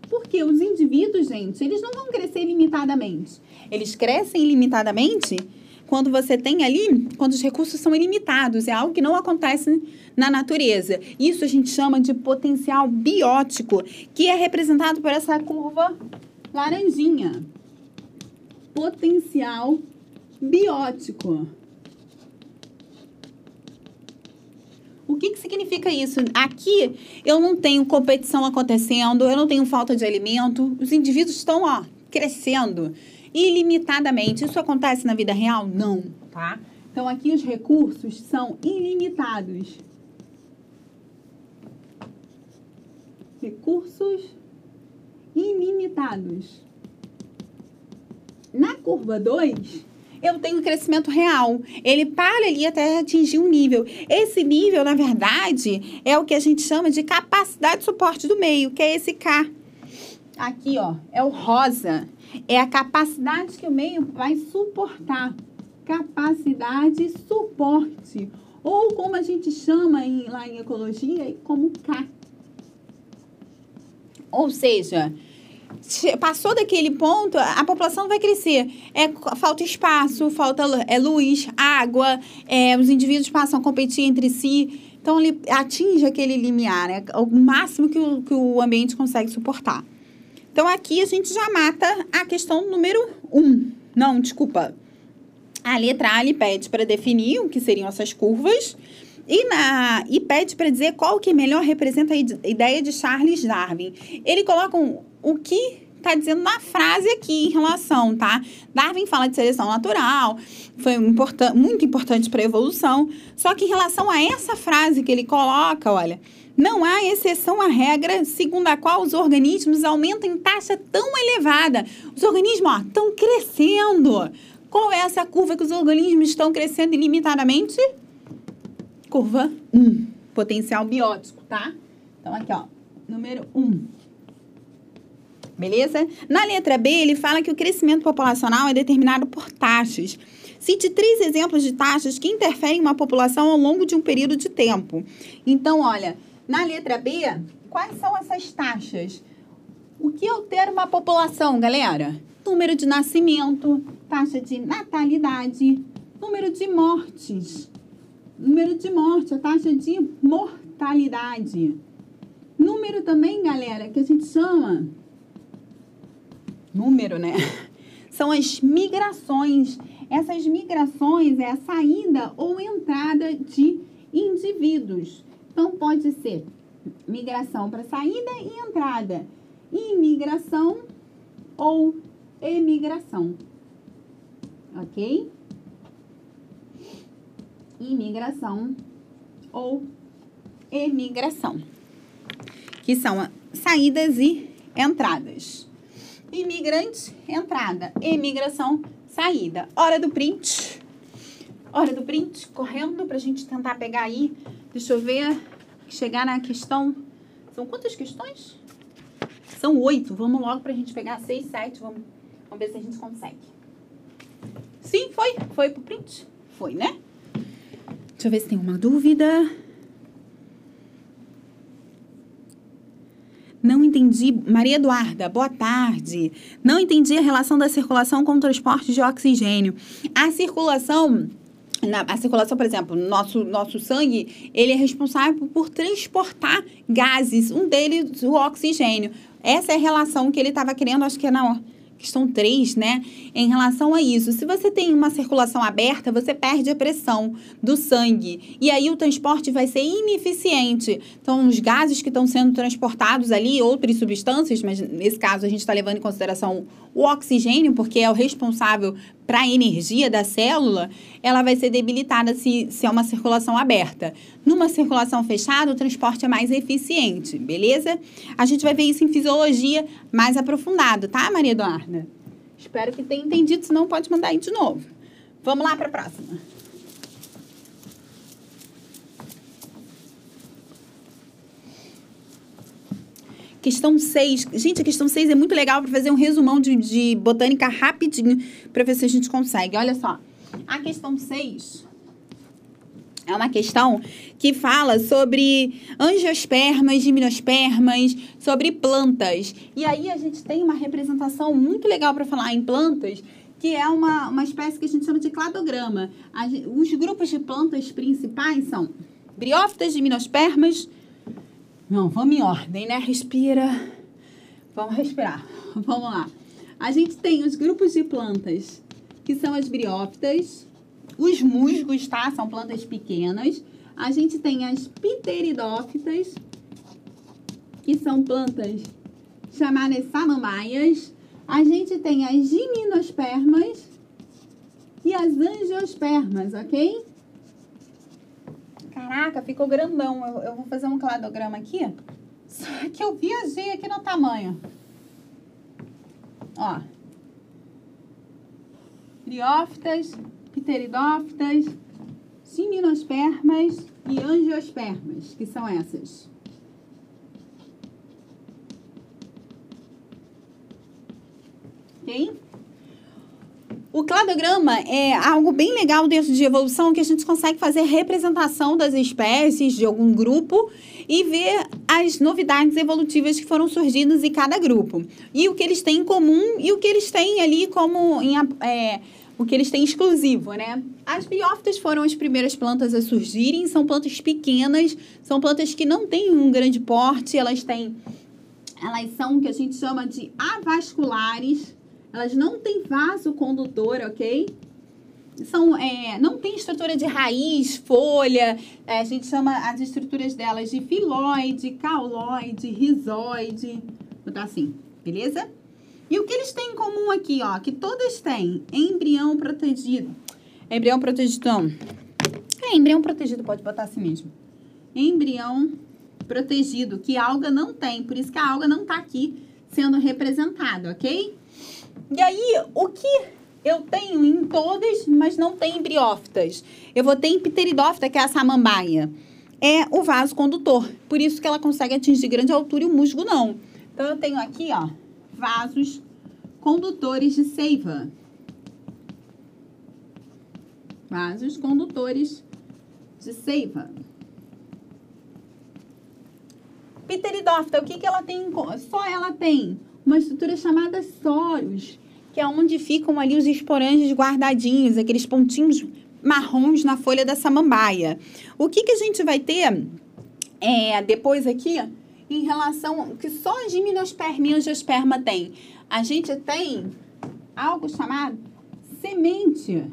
Porque os indivíduos, gente, eles não vão crescer ilimitadamente. Eles crescem ilimitadamente quando você tem ali, quando os recursos são ilimitados. É algo que não acontece na natureza. Isso a gente chama de potencial biótico, que é representado por essa curva laranjinha. Potencial biótico. O que, que significa isso? Aqui eu não tenho competição acontecendo, eu não tenho falta de alimento, os indivíduos estão ó, crescendo ilimitadamente. Isso acontece na vida real? Não, tá? Então aqui os recursos são ilimitados. Recursos ilimitados. Na curva 2, eu tenho crescimento real. Ele para ali até atingir um nível. Esse nível, na verdade, é o que a gente chama de capacidade de suporte do meio, que é esse K. Aqui, ó, é o rosa. É a capacidade que o meio vai suportar. Capacidade suporte. Ou como a gente chama em, lá em ecologia, como K. Ou seja, passou daquele ponto, a população vai crescer. É, falta espaço, falta é, luz, água, é, os indivíduos passam a competir entre si. Então, ele atinge aquele limiar, né? o máximo que o, que o ambiente consegue suportar. Então, aqui a gente já mata a questão número um. Não, desculpa. A letra A ele pede para definir o que seriam essas curvas. E, na, e pede para dizer qual que melhor representa a ideia de Charles Darwin. Ele coloca um, o que está dizendo na frase aqui em relação, tá? Darwin fala de seleção natural, foi important, muito importante para a evolução. Só que em relação a essa frase que ele coloca, olha, não há exceção à regra segundo a qual os organismos aumentam em taxa tão elevada. Os organismos estão crescendo. Qual é essa curva que os organismos estão crescendo ilimitadamente? Curva 1, potencial biótico, tá? Então, aqui, ó, número 1. Beleza? Na letra B, ele fala que o crescimento populacional é determinado por taxas. Cite três exemplos de taxas que interferem em uma população ao longo de um período de tempo. Então, olha, na letra B, quais são essas taxas? O que altera uma população, galera? Número de nascimento, taxa de natalidade, número de mortes, número de morte, a taxa de mortalidade. Número também, galera, que a gente chama número, né? São as migrações. Essas migrações é a saída ou entrada de indivíduos. Então, pode ser migração para saída e entrada, imigração ou emigração. Ok? Imigração ou emigração, que são saídas e entradas. Imigrante, entrada. Imigração, saída. Hora do print. Hora do print, correndo pra gente tentar pegar aí. Deixa eu ver. Chegar na questão. São quantas questões? São oito. Vamos logo pra gente pegar seis, sete. Vamos, vamos ver se a gente consegue. Sim, foi. Foi pro print? Foi, né? Deixa eu ver se tem uma dúvida. Não entendi. Maria Eduarda, boa tarde. Não entendi a relação da circulação com o transporte de oxigênio. A circulação. Na, a circulação, por exemplo, nosso, nosso sangue, ele é responsável por transportar gases, um deles o oxigênio. Essa é a relação que ele estava querendo, acho que é na questão 3, né? Em relação a isso. Se você tem uma circulação aberta, você perde a pressão do sangue. E aí o transporte vai ser ineficiente. Então, os gases que estão sendo transportados ali, outras substâncias, mas nesse caso a gente está levando em consideração o oxigênio, porque é o responsável para a energia da célula, ela vai ser debilitada se, se é uma circulação aberta. Numa circulação fechada, o transporte é mais eficiente, beleza? A gente vai ver isso em fisiologia mais aprofundado, tá, Maria Eduarda? Espero que tenha entendido, senão pode mandar aí de novo. Vamos lá para a próxima. Questão 6. Gente, a questão 6 é muito legal para fazer um resumão de, de botânica rapidinho para ver se a gente consegue. Olha só. A questão 6 é uma questão que fala sobre angiospermas, gimnospermas, sobre plantas. E aí a gente tem uma representação muito legal para falar em plantas, que é uma, uma espécie que a gente chama de cladograma. As, os grupos de plantas principais são briófitas, gimnospermas. Não, vamos em ordem, né? Respira. Vamos respirar. Vamos lá. A gente tem os grupos de plantas, que são as briófitas, os musgos, tá? São plantas pequenas. A gente tem as pteridófitas, que são plantas chamadas samambaias. A gente tem as gimnospermas e as angiospermas, ok? Caraca, ficou grandão. Eu, eu vou fazer um cladograma aqui. Só que eu viajei aqui no tamanho. Ó. Briófitas, pteridófitas, gimnospermas e angiospermas, que são essas. Ok? O cladograma é algo bem legal dentro de evolução que a gente consegue fazer representação das espécies de algum grupo e ver as novidades evolutivas que foram surgidas em cada grupo. E o que eles têm em comum e o que eles têm ali como em, é, o que eles têm exclusivo, né? As biófitas foram as primeiras plantas a surgirem, são plantas pequenas, são plantas que não têm um grande porte, elas têm elas são o que a gente chama de avasculares, elas não têm vaso condutor, ok? São, é, não tem estrutura de raiz, folha, é, a gente chama as estruturas delas de filoide, cauloide, rizoide, vou botar assim, beleza? E o que eles têm em comum aqui, ó, que todas têm embrião protegido. Embrião protegido, não. É, embrião protegido, pode botar assim mesmo. Embrião protegido, que a alga não tem, por isso que a alga não tá aqui sendo representada, ok? E aí, o que eu tenho em todas, mas não tem em briófitas? Eu vou ter em pteridófita, que é a samambaia. É o vaso condutor. Por isso que ela consegue atingir grande altura e o musgo não. Então, eu tenho aqui, ó, vasos condutores de seiva. Vasos condutores de seiva. Pteridófita, o que, que ela tem? Só ela tem uma estrutura chamada soros, que é onde ficam ali os esporanges guardadinhos, aqueles pontinhos marrons na folha da samambaia. O que, que a gente vai ter é, depois aqui em relação que só a gimnosperma e angiosperma tem? A gente tem algo chamado semente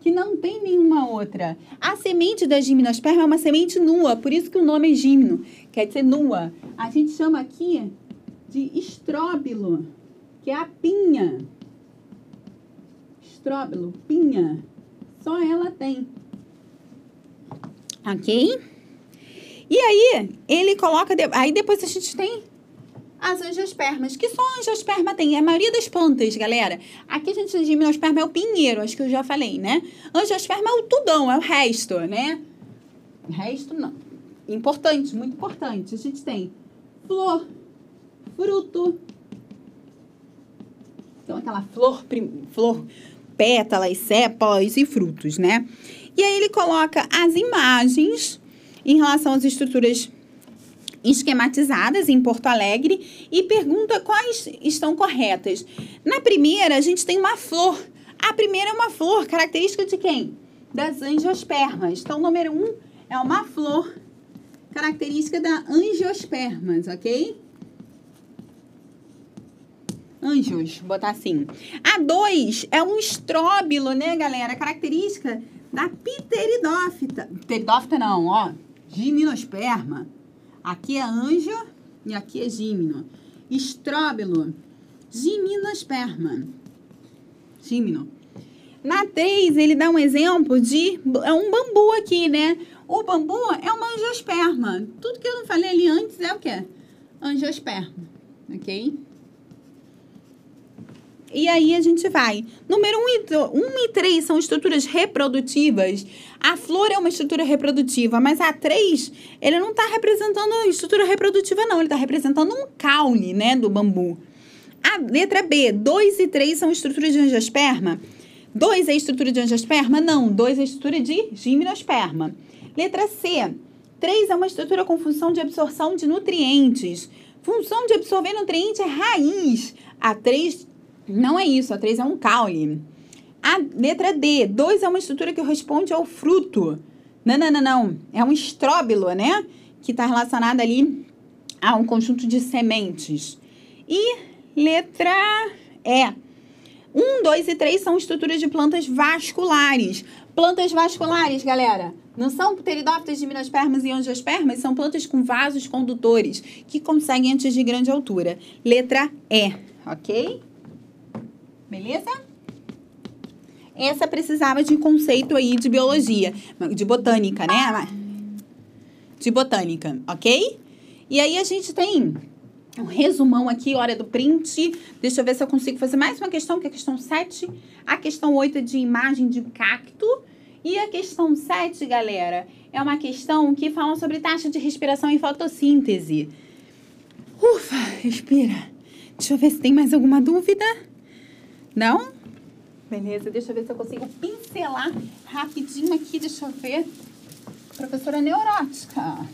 que não tem nenhuma outra. A semente da gimnosperma é uma semente nua, por isso que o nome é gimno, quer dizer nua. A gente chama aqui de estróbilo, que é a pinha. Estróbilo, pinha. Só ela tem. Ok? E aí, ele coloca. Aí depois a gente tem as angiospermas, que só angiosperma tem. A maioria das plantas, galera. Aqui a gente tem gimnosperma é o pinheiro, acho que eu já falei, né? Angiosperma é o tudão, é o resto, né? Resto não. Importante, muito importante. A gente tem flor, fruto. Então, aquela flor, flor, pétalas, sépalas e frutos, né? E aí ele coloca as imagens em relação às estruturas esquematizadas em Porto Alegre e pergunta quais estão corretas. Na primeira, a gente tem uma flor. A primeira é uma flor, característica de quem? Das angiospermas. Então, número um é uma flor, característica da angiospermas, ok? Anjos, botar assim. A 2 é um estróbilo, né, galera? Característica da pteridófita. Pteridófita não, ó. Gimnosperma. Aqui é anjo e aqui é gímino. Estróbilo. Gimnosperma. Gímino. Na 3, ele dá um exemplo de é um bambu aqui, né? O bambu é uma angiosperma. Tudo que eu não falei ali antes é o quê? Angiosperma, ok? E aí a gente vai. Número 1 um e, um e 3 são estruturas reprodutivas. A flor é uma estrutura reprodutiva, mas a 3, ele não está representando estrutura reprodutiva, não. Ele está representando um caule, né, do bambu. A letra B, 2 e 3 são estruturas de angiosperma. 2 é estrutura de angiosperma? Não. 2 é estrutura de gimnosperma. Letra C, 3 é uma estrutura com função de absorção de nutrientes. Função de absorver nutriente é raiz. A 3 Não é isso, a 3 é um caule. A letra D, 2 é uma estrutura que responde ao fruto. Não, não, não, não. É um estróbilo, né? Que está relacionado ali a um conjunto de sementes. E letra E. 1, 2 e 3 são estruturas de plantas vasculares. Plantas vasculares, galera, não são pteridófitas, gimnospermas e angiospermas, são plantas com vasos condutores que conseguem atingir grande altura. Letra E, ok? Beleza? Essa precisava de conceito aí de biologia, de botânica, né? De botânica, ok? E aí a gente tem um resumão aqui, hora do print. Deixa eu ver se eu consigo fazer mais uma questão, que é a questão 7. A questão 8 é de imagem de cacto. E a questão 7, galera, é uma questão que fala sobre taxa de respiração e fotossíntese. Ufa, respira. Deixa eu ver se tem mais alguma dúvida. Não? Beleza, deixa eu ver se eu consigo pincelar rapidinho aqui, deixa eu ver. Professora neurótica.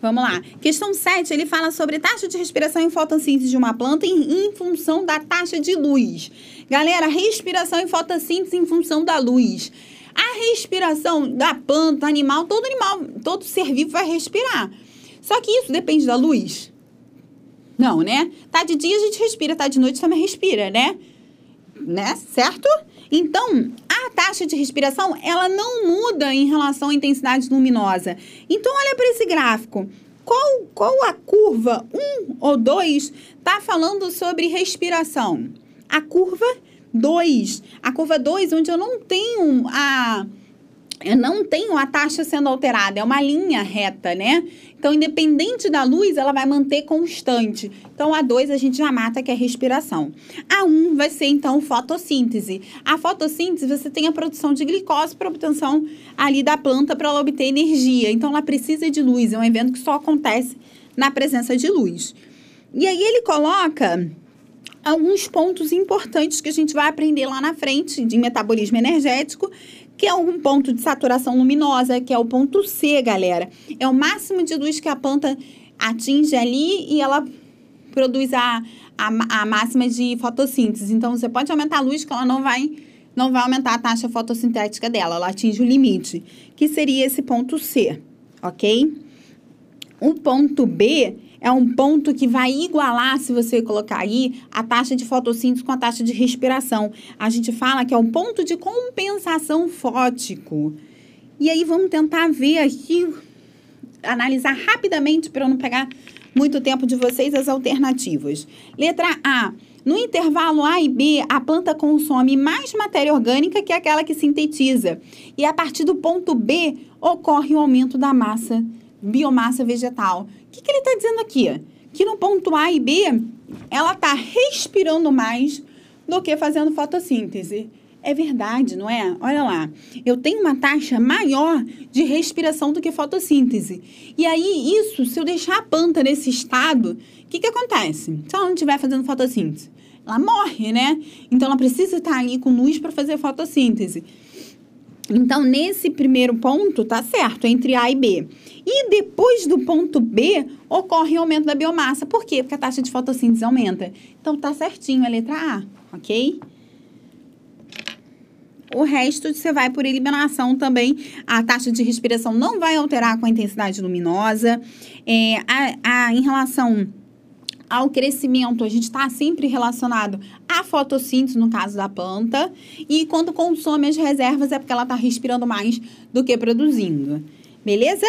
Vamos lá. Questão 7, ele fala sobre taxa de respiração e fotossíntese de uma planta em, em, função da taxa de luz. Galera, respiração e fotossíntese em função da luz. A respiração da planta, animal, todo animal, todo ser vivo vai respirar. Só que isso depende da luz? Não, né? Tá de dia a gente respira, tá de noite também respira, né? Né? Certo? Então, a taxa de respiração, ela não muda em relação à intensidade luminosa. Então, olha para esse gráfico. Qual, qual a curva 1 ou 2 está falando sobre respiração? A curva 2. A curva 2, onde eu não tenho a eu não tenho a taxa sendo alterada, é uma linha reta, né? Então, independente da luz, ela vai manter constante. Então, a 2 a gente já mata, que é respiração. A 1 um vai ser, então, fotossíntese. A fotossíntese, você tem a produção de glicose para obtenção ali da planta para ela obter energia. Então, ela precisa de luz, é um evento que só acontece na presença de luz. E aí, ele coloca alguns pontos importantes que a gente vai aprender lá na frente de metabolismo energético que é um ponto de saturação luminosa, que é o ponto C, galera. É o máximo de luz que a planta atinge ali e ela produz a, a, a máxima de fotossíntese. Então, você pode aumentar a luz que ela não vai não vai aumentar a taxa fotossintética dela, ela atinge o limite, que seria esse ponto C, ok? O ponto B é um ponto que vai igualar, se você colocar aí, a taxa de fotossíntese com a taxa de respiração. A gente fala que é um ponto de compensação fótico. E aí vamos tentar ver aqui, analisar rapidamente para eu não pegar muito tempo de vocês as alternativas. Letra A. No intervalo A e B, a planta consome mais matéria orgânica que aquela que sintetiza. E a partir do ponto B, ocorre o aumento da massa, biomassa vegetal. O que, que ele está dizendo aqui? Que no ponto A e B, ela está respirando mais do que fazendo fotossíntese. É verdade, não é? Olha lá, eu tenho uma taxa maior de respiração do que fotossíntese. E aí, isso, se eu deixar a planta nesse estado, o que, que acontece? Se ela não estiver fazendo fotossíntese, ela morre, né? Então, ela precisa estar ali com luz para fazer fotossíntese. Então, nesse primeiro ponto, tá certo, entre A e B. E depois do ponto B, ocorre o aumento da biomassa. Por quê? Porque a taxa de fotossíntese aumenta. Então, tá certinho a letra A, ok? O resto você vai por eliminação também. A taxa de respiração não vai alterar com a intensidade luminosa. É, a, a, em relação ao crescimento, a gente está sempre relacionado à fotossíntese, no caso da planta, e quando consome as reservas é porque ela está respirando mais do que produzindo. Beleza?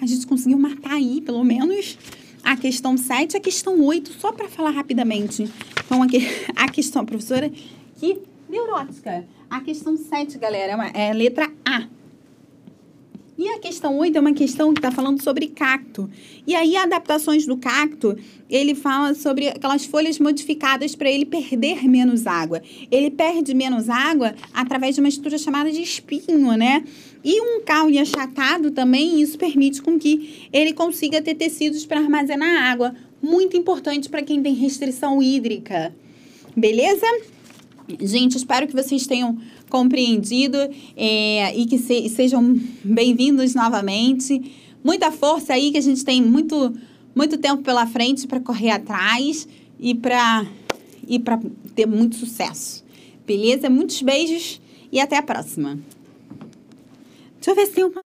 A gente conseguiu matar aí, pelo menos, a questão 7 a questão 8, só para falar rapidamente. Então, aqui, a questão, professora, que neurótica. A questão 7, galera, é, é letra A. E a questão 8 é uma questão que está falando sobre cacto. E aí, adaptações do cacto, ele fala sobre aquelas folhas modificadas para ele perder menos água. Ele perde menos água através de uma estrutura chamada de espinho, né? E um caule achatado também, isso permite com que ele consiga ter tecidos para armazenar água. Muito importante para quem tem restrição hídrica. Beleza? Gente, espero que vocês tenham compreendido é, e que se, sejam bem-vindos novamente. Muita força aí, que a gente tem muito, muito tempo pela frente para correr atrás e para e ter muito sucesso. Beleza? Muitos beijos e até a próxima. Deixa eu ver se tem uma